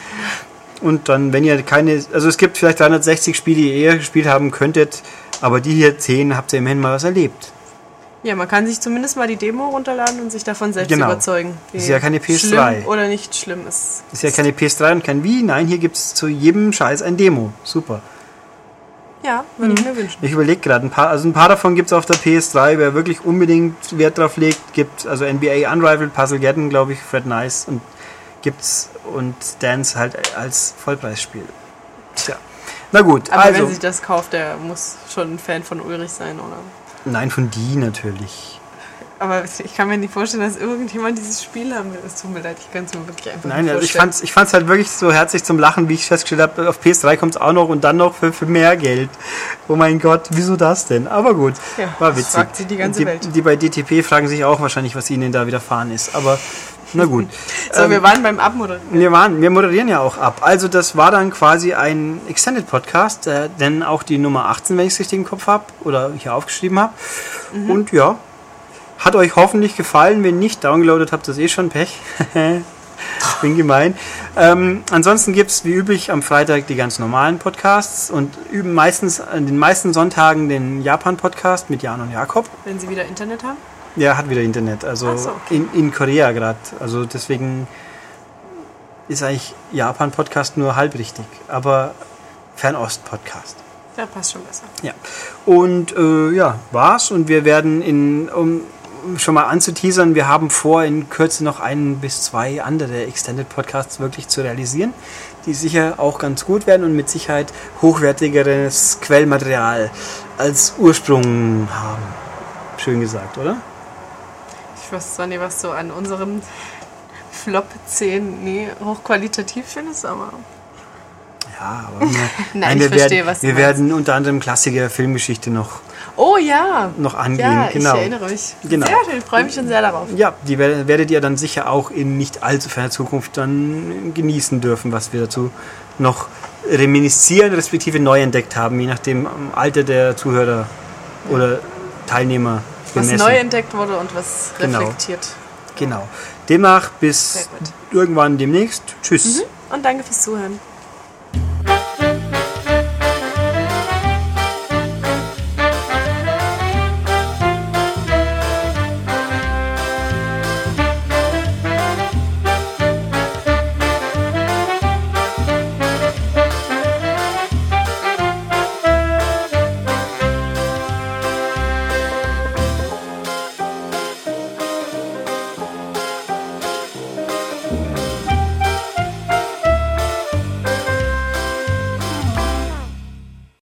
Und dann, wenn ihr keine, also es gibt vielleicht 360 Spiele, die ihr gespielt haben könntet, aber die hier 10 habt ihr immerhin mal was erlebt. Ja, man kann sich zumindest mal die Demo runterladen und sich davon selbst Genau. überzeugen. wie Ist ja keine PS3. Schlimm oder nicht schlimm ist. Ist ja keine PS3 und kein Wii, nein, hier gibt es zu jedem Scheiß ein Demo. Super. Ja, würde Mhm. ich mir wünschen. Ich überlege gerade, ein paar, also ein paar davon gibt es auf der PS3, wer wirklich unbedingt Wert drauf legt, gibt also NBA Unrivaled, Puzzlegeddon, glaube ich, Fred Nice und gibt's und Dance halt als Vollpreisspiel. Tja. Na gut, Aber also. wenn sich das kauft, der muss schon ein Fan von Ulrich sein, oder? Nein, von die natürlich. Aber ich kann mir nicht vorstellen, dass irgendjemand dieses Spiel haben will. Es tut mir leid, ich kann es mir wirklich einfach Nein, nicht also ich vorstellen. fand's, ich fand's halt wirklich so herzlich zum Lachen, wie ich festgestellt habe, auf PS3 kommt es auch noch und dann noch für, für mehr Geld. Oh mein Gott, wieso das denn? Aber gut, Ja, war witzig. fragt sich die ganze die, Welt. Die bei DTP fragen sich auch wahrscheinlich, was ihnen da widerfahren ist. Aber na gut. So, Ähm, wir waren beim Abmoderieren. Wir, waren, wir moderieren ja auch ab. Also das war dann quasi ein Extended Podcast, äh, denn auch die Nummer 18, wenn ich es richtig im Kopf habe oder hier aufgeschrieben habe. Mhm. Und ja, hat euch hoffentlich gefallen. Wenn nicht, downgeloadet habt ihr eh schon Pech. Bin gemein. Ähm, ansonsten gibt es wie üblich am Freitag die ganz normalen Podcasts und üben meistens an den meisten Sonntagen den Japan-Podcast mit Jan und Jakob. Wenn sie wieder Internet haben. Der hat wieder Internet, also so, okay. in, in Korea gerade. Also deswegen ist eigentlich Japan-Podcast nur halb richtig, aber Fernost-Podcast. Ja, passt schon besser. Ja. Und äh, ja, war's. Und wir werden in, um um schon mal anzuteasern, wir haben vor, in Kürze noch ein bis zwei andere Extended Podcasts wirklich zu realisieren, die sicher auch ganz gut werden und mit Sicherheit hochwertigeres Quellmaterial als Ursprung haben. Schön gesagt, oder? Zwar nicht, was du an unserem Flop 10 nee, hochqualitativ findest, aber Ja, aber Nein, wir ich verstehe, werden, was du wir meinst. werden unter anderem Klassiker Filmgeschichte noch, Oh ja! noch angehen. Ja, genau. ich erinnere mich. Genau. Sehr schön, ich freue mich schon sehr darauf. Ja, die wer- werdet ihr dann sicher auch in nicht allzu ferner Zukunft dann genießen dürfen, was wir dazu noch reminiszieren, respektive neu entdeckt haben, je nachdem am Alter der Zuhörer oder Teilnehmer Was bemessen. neu entdeckt wurde und was Genau. reflektiert. Genau. Demnach bis irgendwann demnächst. Tschüss. Und danke fürs Zuhören.